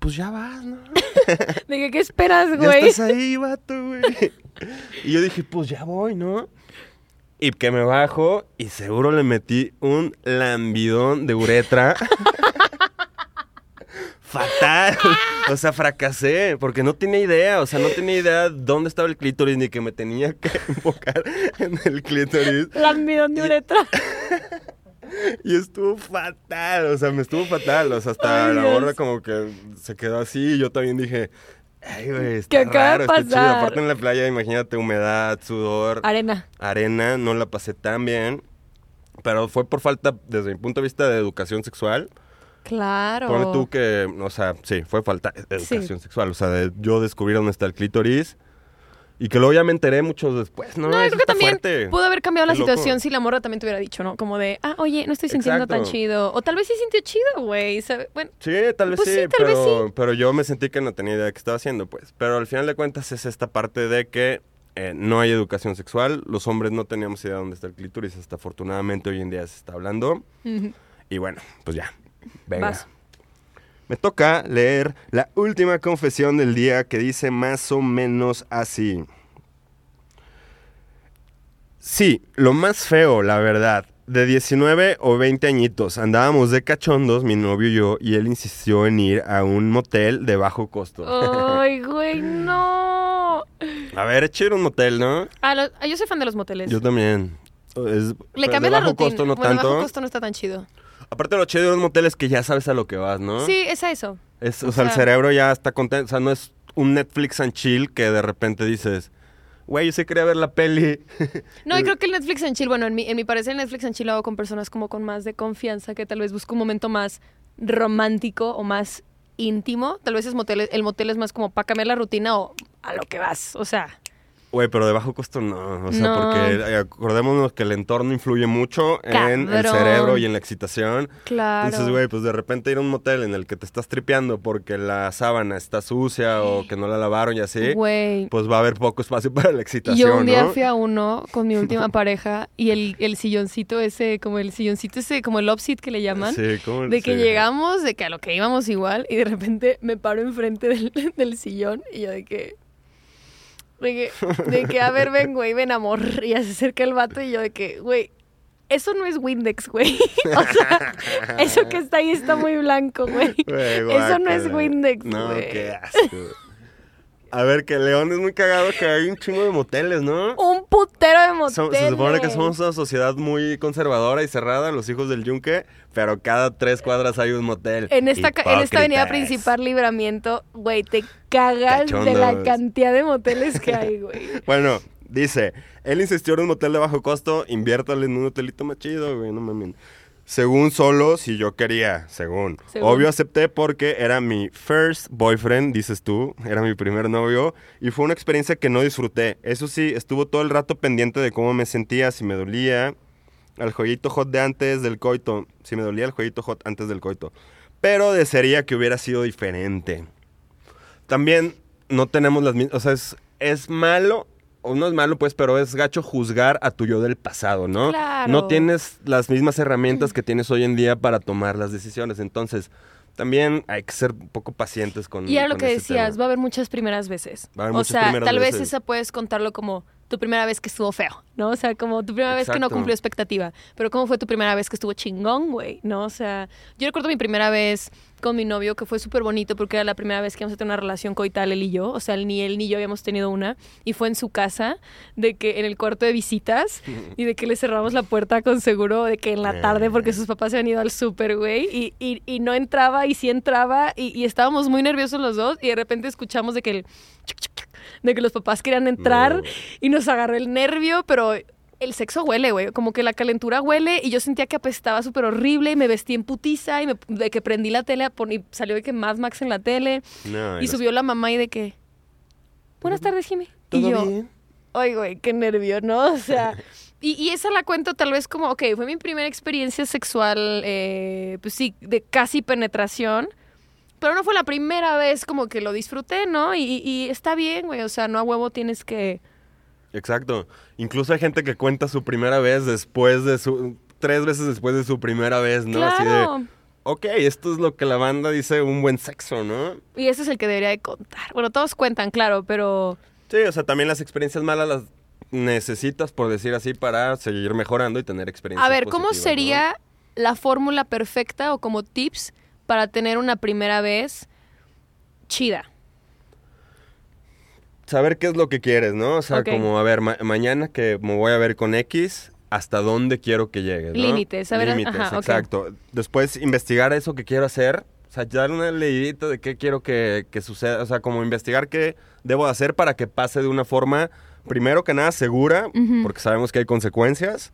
[SPEAKER 1] pues ya vas, ¿no? *laughs*
[SPEAKER 2] Dije, ¿qué esperas,
[SPEAKER 1] Ya
[SPEAKER 2] güey?
[SPEAKER 1] estás ahí, vato, güey. Y yo dije, pues ya voy, ¿no? Y que me bajo y seguro le metí un lambidón de uretra. *laughs* Fatal. O sea, fracasé porque no tenía idea. O sea, no tenía idea dónde estaba el clítoris ni que me tenía que *laughs* enfocar en el clítoris.
[SPEAKER 2] Lambidón de uretra. *laughs*
[SPEAKER 1] Y estuvo fatal, o sea, me estuvo fatal. O sea, hasta
[SPEAKER 2] Ay,
[SPEAKER 1] la morra como que se quedó así y yo también dije, ay, güey, está
[SPEAKER 2] ¿Qué acaba de
[SPEAKER 1] raro, está chido.
[SPEAKER 2] pasar?
[SPEAKER 1] Aparte en la playa, imagínate, humedad, sudor,
[SPEAKER 2] Arena.
[SPEAKER 1] arena, no la pasé tan bien. Pero fue por falta, desde mi punto de vista, de educación sexual.
[SPEAKER 2] Claro.
[SPEAKER 1] Pone tú que, o sea, sí, fue falta de
[SPEAKER 2] Sí.
[SPEAKER 1] educación sexual. O sea, de yo descubrir dónde está el clítoris. Y que luego ya me enteré mucho después, ¿no?
[SPEAKER 2] No, yo creo que también
[SPEAKER 1] fuerte.
[SPEAKER 2] pudo haber cambiado la
[SPEAKER 1] loco.
[SPEAKER 2] situación si la morra también te hubiera dicho, ¿no? Como de, ah, oye, no estoy sintiendo tan chido. O tal vez sí sintió chido, güey.
[SPEAKER 1] Sí, tal vez
[SPEAKER 2] Pues
[SPEAKER 1] sí,
[SPEAKER 2] sí, tal vez
[SPEAKER 1] pero, pero yo me sentí que no tenía idea de qué estaba haciendo, pues. Pero al final de cuentas es esta parte de que eh, no hay educación sexual, los hombres no teníamos idea de dónde está el clítoris, hasta afortunadamente hoy en día se está hablando. Y bueno, pues ya, venga.
[SPEAKER 2] Vas.
[SPEAKER 1] Me toca leer la última confesión del día que dice más o menos así. Sí, lo más feo, la verdad. De 19 o 20 añitos, andábamos de cachondos, mi novio y yo, y él insistió en ir a un motel de bajo costo. *laughs*
[SPEAKER 2] Ay, güey, no.
[SPEAKER 1] A ver, es chido un motel, ¿no?
[SPEAKER 2] Ah, lo- ah, yo soy fan de los moteles.
[SPEAKER 1] Yo también. Es,
[SPEAKER 2] Le
[SPEAKER 1] de
[SPEAKER 2] cambié la
[SPEAKER 1] bajo
[SPEAKER 2] rutina.
[SPEAKER 1] costo no
[SPEAKER 2] bueno, de
[SPEAKER 1] tanto.
[SPEAKER 2] bajo costo no está tan chido.
[SPEAKER 1] Aparte lo chido de un motel es que ya sabes a lo que vas, ¿no?
[SPEAKER 2] Sí, es a eso.
[SPEAKER 1] Es, o,
[SPEAKER 2] o
[SPEAKER 1] sea, el cerebro ya está contento. O sea, no es un Netflix and chill que de repente dices, güey, yo sí quería ver la peli. *laughs*
[SPEAKER 2] No, y creo *laughs* que el Netflix en chill, bueno, en mi, en mi parecer el Netflix en chill lo hago con personas como con más de confianza, que tal vez busco un momento más romántico o más íntimo. Tal vez es motel, el motel es más como para cambiar la rutina o a lo que vas. O sea,
[SPEAKER 1] Güey, pero de bajo costo no. O sea,
[SPEAKER 2] No.
[SPEAKER 1] porque eh, acordémonos que el entorno influye mucho en el cerebro y en la excitación.
[SPEAKER 2] claro.
[SPEAKER 1] Dices, güey, pues de repente ir a un motel en el que te estás tripeando porque la sábana está sucia o que no la lavaron y así,
[SPEAKER 2] Güey.
[SPEAKER 1] pues va a haber poco espacio *laughs* para la excitación,
[SPEAKER 2] Yo un día
[SPEAKER 1] ¿no?
[SPEAKER 2] fui a uno con mi última *laughs* pareja y el, el silloncito ese, como el silloncito ese, como el seat que le llaman.
[SPEAKER 1] Sí, ¿cómo?
[SPEAKER 2] De que
[SPEAKER 1] Sí.
[SPEAKER 2] llegamos, de que a lo que íbamos igual, y de repente me paro enfrente del, *laughs* del sillón y yo de que. De que, de que, a ver, ven, güey, ven, amor. Y ya se acerca el vato y yo de que, güey, eso no es Windex, güey. *laughs* o sea, eso que está ahí está muy blanco, güey. Eso no es. Windex,
[SPEAKER 1] No,
[SPEAKER 2] güey.
[SPEAKER 1] qué asco. A ver, que León es muy cagado que hay un chingo de moteles, ¿no?
[SPEAKER 2] Un putero de
[SPEAKER 1] So-
[SPEAKER 2] moteles.
[SPEAKER 1] se supone que somos una sociedad muy conservadora y cerrada, los hijos del yunque, pero cada tres cuadras hay un motel.
[SPEAKER 2] En esta, en esta avenida principal, Libramiento, güey, te cagas de la cantidad de moteles que hay, güey. *laughs*
[SPEAKER 1] Bueno, dice, él insistió en un motel de bajo costo, inviértale en un hotelito más chido, güey, no mames. Según solo, si yo quería, según.
[SPEAKER 2] Según.
[SPEAKER 1] Obvio acepté porque era mi first boyfriend, dices tú, era mi primer novio, y fue una experiencia que no disfruté. Eso sí, estuvo todo el rato pendiente de cómo me sentía, si me dolía, al jueguito hot de antes del coito, si me dolía el jueguito hot antes del coito. Pero desearía que hubiera sido diferente. También no tenemos las mismas, o sea, es, es malo, o no es malo pues, pero es gacho juzgar a tu yo del pasado, ¿no?
[SPEAKER 2] Claro.
[SPEAKER 1] No tienes las mismas herramientas que tienes hoy en día para tomar las decisiones, entonces también hay que ser un poco pacientes con
[SPEAKER 2] Y era lo que decías,
[SPEAKER 1] tema.
[SPEAKER 2] va a haber muchas primeras veces.
[SPEAKER 1] Va a haber
[SPEAKER 2] o sea, tal vez esa puedes contarlo como tu primera vez que estuvo feo, ¿no? O sea, como tu primera vez que no
[SPEAKER 1] Exacto.
[SPEAKER 2] cumplió expectativa. Pero ¿cómo fue tu primera vez que estuvo chingón, güey? ¿No? O sea, yo recuerdo mi primera vez con mi novio que fue súper bonito porque era la primera vez que íbamos a tener una relación coital él y yo. O sea, ni él ni yo habíamos tenido una. Y fue en su casa, de que en el cuarto de visitas *laughs* y de que le cerramos la puerta con seguro de que en la tarde porque sus papás se habían ido al súper, güey. Y, y, y no entraba y sí entraba y, y estábamos muy nerviosos los dos y de repente escuchamos de que el... chuc, chuc, de que los papás querían entrar
[SPEAKER 1] No.
[SPEAKER 2] y nos agarró el nervio, pero el sexo huele, güey. Como que la calentura huele y yo sentía que apestaba súper horrible y me vestí en putiza y me, de que prendí la tele y salió de que Mad Max en la tele
[SPEAKER 1] No,
[SPEAKER 2] y
[SPEAKER 1] los-
[SPEAKER 2] subió la mamá y de que... Buenas tardes, Jimmy. Y
[SPEAKER 1] ¿Todo
[SPEAKER 2] yo,
[SPEAKER 1] bien?
[SPEAKER 2] ay, güey, qué nervio, ¿no? O sea... *laughs* Y, y esa la cuento tal vez como, ok, fue mi primera experiencia sexual, eh, pues sí, de casi penetración. Pero no fue la primera vez como que lo disfruté, ¿no? Y, y está bien, güey. O sea, no a huevo tienes que...
[SPEAKER 1] Exacto. Incluso hay gente que cuenta su primera vez después de su... Tres veces después de su primera vez, ¿no? Así de,
[SPEAKER 2] Claro.
[SPEAKER 1] ok, esto es lo que la banda dice un buen sexo, ¿no?
[SPEAKER 2] Y ese es el que debería de contar. Bueno, todos cuentan, claro, pero...
[SPEAKER 1] Sí, o sea, también las experiencias malas las necesitas, por decir así, para seguir mejorando y tener experiencias
[SPEAKER 2] A ver, ¿cómo sería la fórmula perfecta o como tips para tener una primera vez chida?
[SPEAKER 1] Saber qué es lo que quieres, ¿no? O sea,
[SPEAKER 2] Ok.
[SPEAKER 1] como, a ver, ma- mañana que me voy a ver con X, ¿hasta dónde quiero que llegues, no?
[SPEAKER 2] Límites, saber-
[SPEAKER 1] Límites,
[SPEAKER 2] ajá,
[SPEAKER 1] exacto. Después, investigar eso que quiero hacer, o sea, darle una leidita de qué quiero que, que suceda, o sea, como investigar qué debo de hacer para que pase de una forma, primero que nada, segura,
[SPEAKER 2] Ujú.
[SPEAKER 1] porque sabemos que hay consecuencias,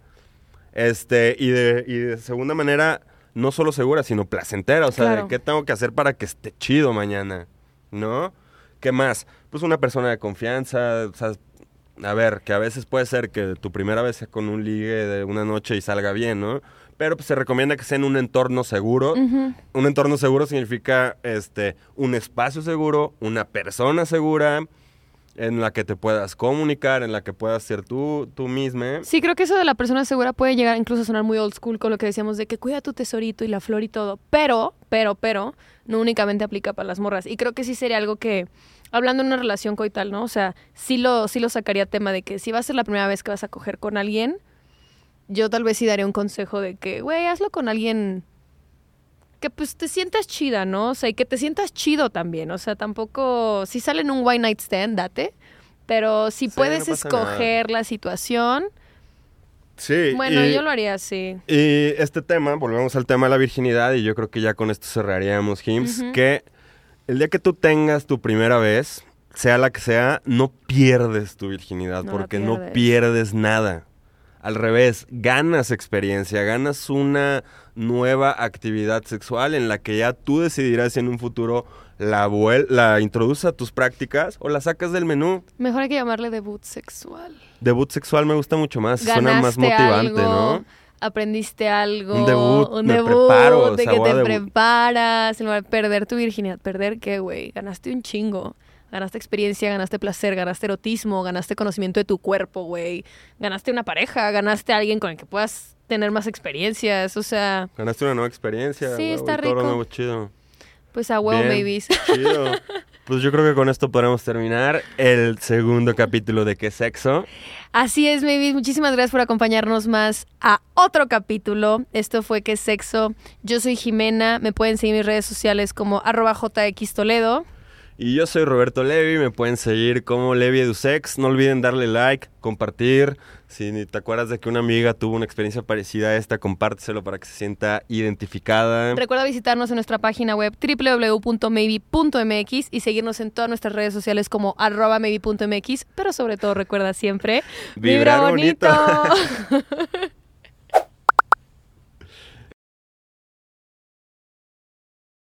[SPEAKER 1] este, y de, y de segunda manera, no solo segura, sino placentera, o sea,
[SPEAKER 2] Claro.
[SPEAKER 1] de qué tengo que hacer para que esté chido mañana, ¿no? ¿Qué más? Pues una persona de confianza, o sea, a ver, que a veces puede ser que tu primera vez sea con un ligue de una noche y salga bien, ¿no? Pero pues, se recomienda que sea en un entorno seguro. Un entorno seguro significa este, un espacio seguro, una persona segura, en la que te puedas comunicar, en la que puedas ser tú, tú misma.
[SPEAKER 2] Sí, creo que eso de la persona segura puede llegar incluso a sonar muy old school con lo que decíamos de que cuida tu tesorito y la flor y todo. Pero, pero, pero, no únicamente aplica para las morras. Y creo que sí sería algo que, hablando de una relación coital, ¿no? O sea, sí lo, sí lo sacaría tema de que si va a ser la primera vez que vas a coger con alguien, yo tal vez sí daría un consejo de que, güey, hazlo con alguien que pues te sientas chida, ¿no? O sea, y que te sientas chido también. O sea, tampoco, si sale en un one night stand, date. Pero si
[SPEAKER 1] Sí,
[SPEAKER 2] puedes
[SPEAKER 1] no pasa nada.
[SPEAKER 2] escoger la situación,
[SPEAKER 1] Sí.
[SPEAKER 2] bueno,
[SPEAKER 1] y-
[SPEAKER 2] yo lo haría así.
[SPEAKER 1] Y este tema, volvemos al tema de la virginidad, y yo creo que ya con esto cerraríamos, Hims, que el día que tú tengas tu primera vez, sea la que sea, no pierdes tu virginidad,
[SPEAKER 2] No
[SPEAKER 1] porque no
[SPEAKER 2] pierdes
[SPEAKER 1] nada. Al revés, ganas experiencia, ganas una nueva actividad sexual en la que ya tú decidirás si en un futuro la, vuel- la introduces a tus prácticas o la sacas del menú.
[SPEAKER 2] Mejor hay que llamarle debut sexual.
[SPEAKER 1] Debut sexual me gusta mucho más, suena más motivante,
[SPEAKER 2] algo,
[SPEAKER 1] ¿no?
[SPEAKER 2] Aprendiste algo.
[SPEAKER 1] Un debut,
[SPEAKER 2] un
[SPEAKER 1] me
[SPEAKER 2] debut,
[SPEAKER 1] preparo,
[SPEAKER 2] de que te preparas. En lugar de perder tu virginidad. ¿Perder qué, güey? Ganaste un chingo. Ganaste experiencia, ganaste placer, ganaste erotismo, ganaste conocimiento de tu cuerpo, güey. Ganaste una pareja, ganaste a alguien con el que puedas tener más experiencias. O sea,
[SPEAKER 1] Ganaste una nueva experiencia.
[SPEAKER 2] Sí, está
[SPEAKER 1] y todo
[SPEAKER 2] rico.
[SPEAKER 1] nuevo, chido.
[SPEAKER 2] pues a huevo, babies.
[SPEAKER 1] Chido. *laughs* Pues yo creo que con esto podremos terminar el segundo capítulo de ¿Qué sexo?
[SPEAKER 2] Así es, babies. Muchísimas gracias por acompañarnos más a otro capítulo. Esto fue ¿Qué sexo? Yo soy Jimena. Me pueden seguir en mis redes sociales como arroba jxtoledo.
[SPEAKER 1] Y yo soy Roberto Levi, me pueden seguir como Levi Edusex. No olviden darle like, compartir. Si te acuerdas de que una amiga tuvo una experiencia parecida a esta, compárteselo para que se sienta identificada.
[SPEAKER 2] Recuerda visitarnos en nuestra página web www.maybe.mx y seguirnos en todas nuestras redes sociales como arroba maybe.mx, pero sobre todo recuerda siempre
[SPEAKER 1] Vibrar bonito.
[SPEAKER 2] bonito. *laughs*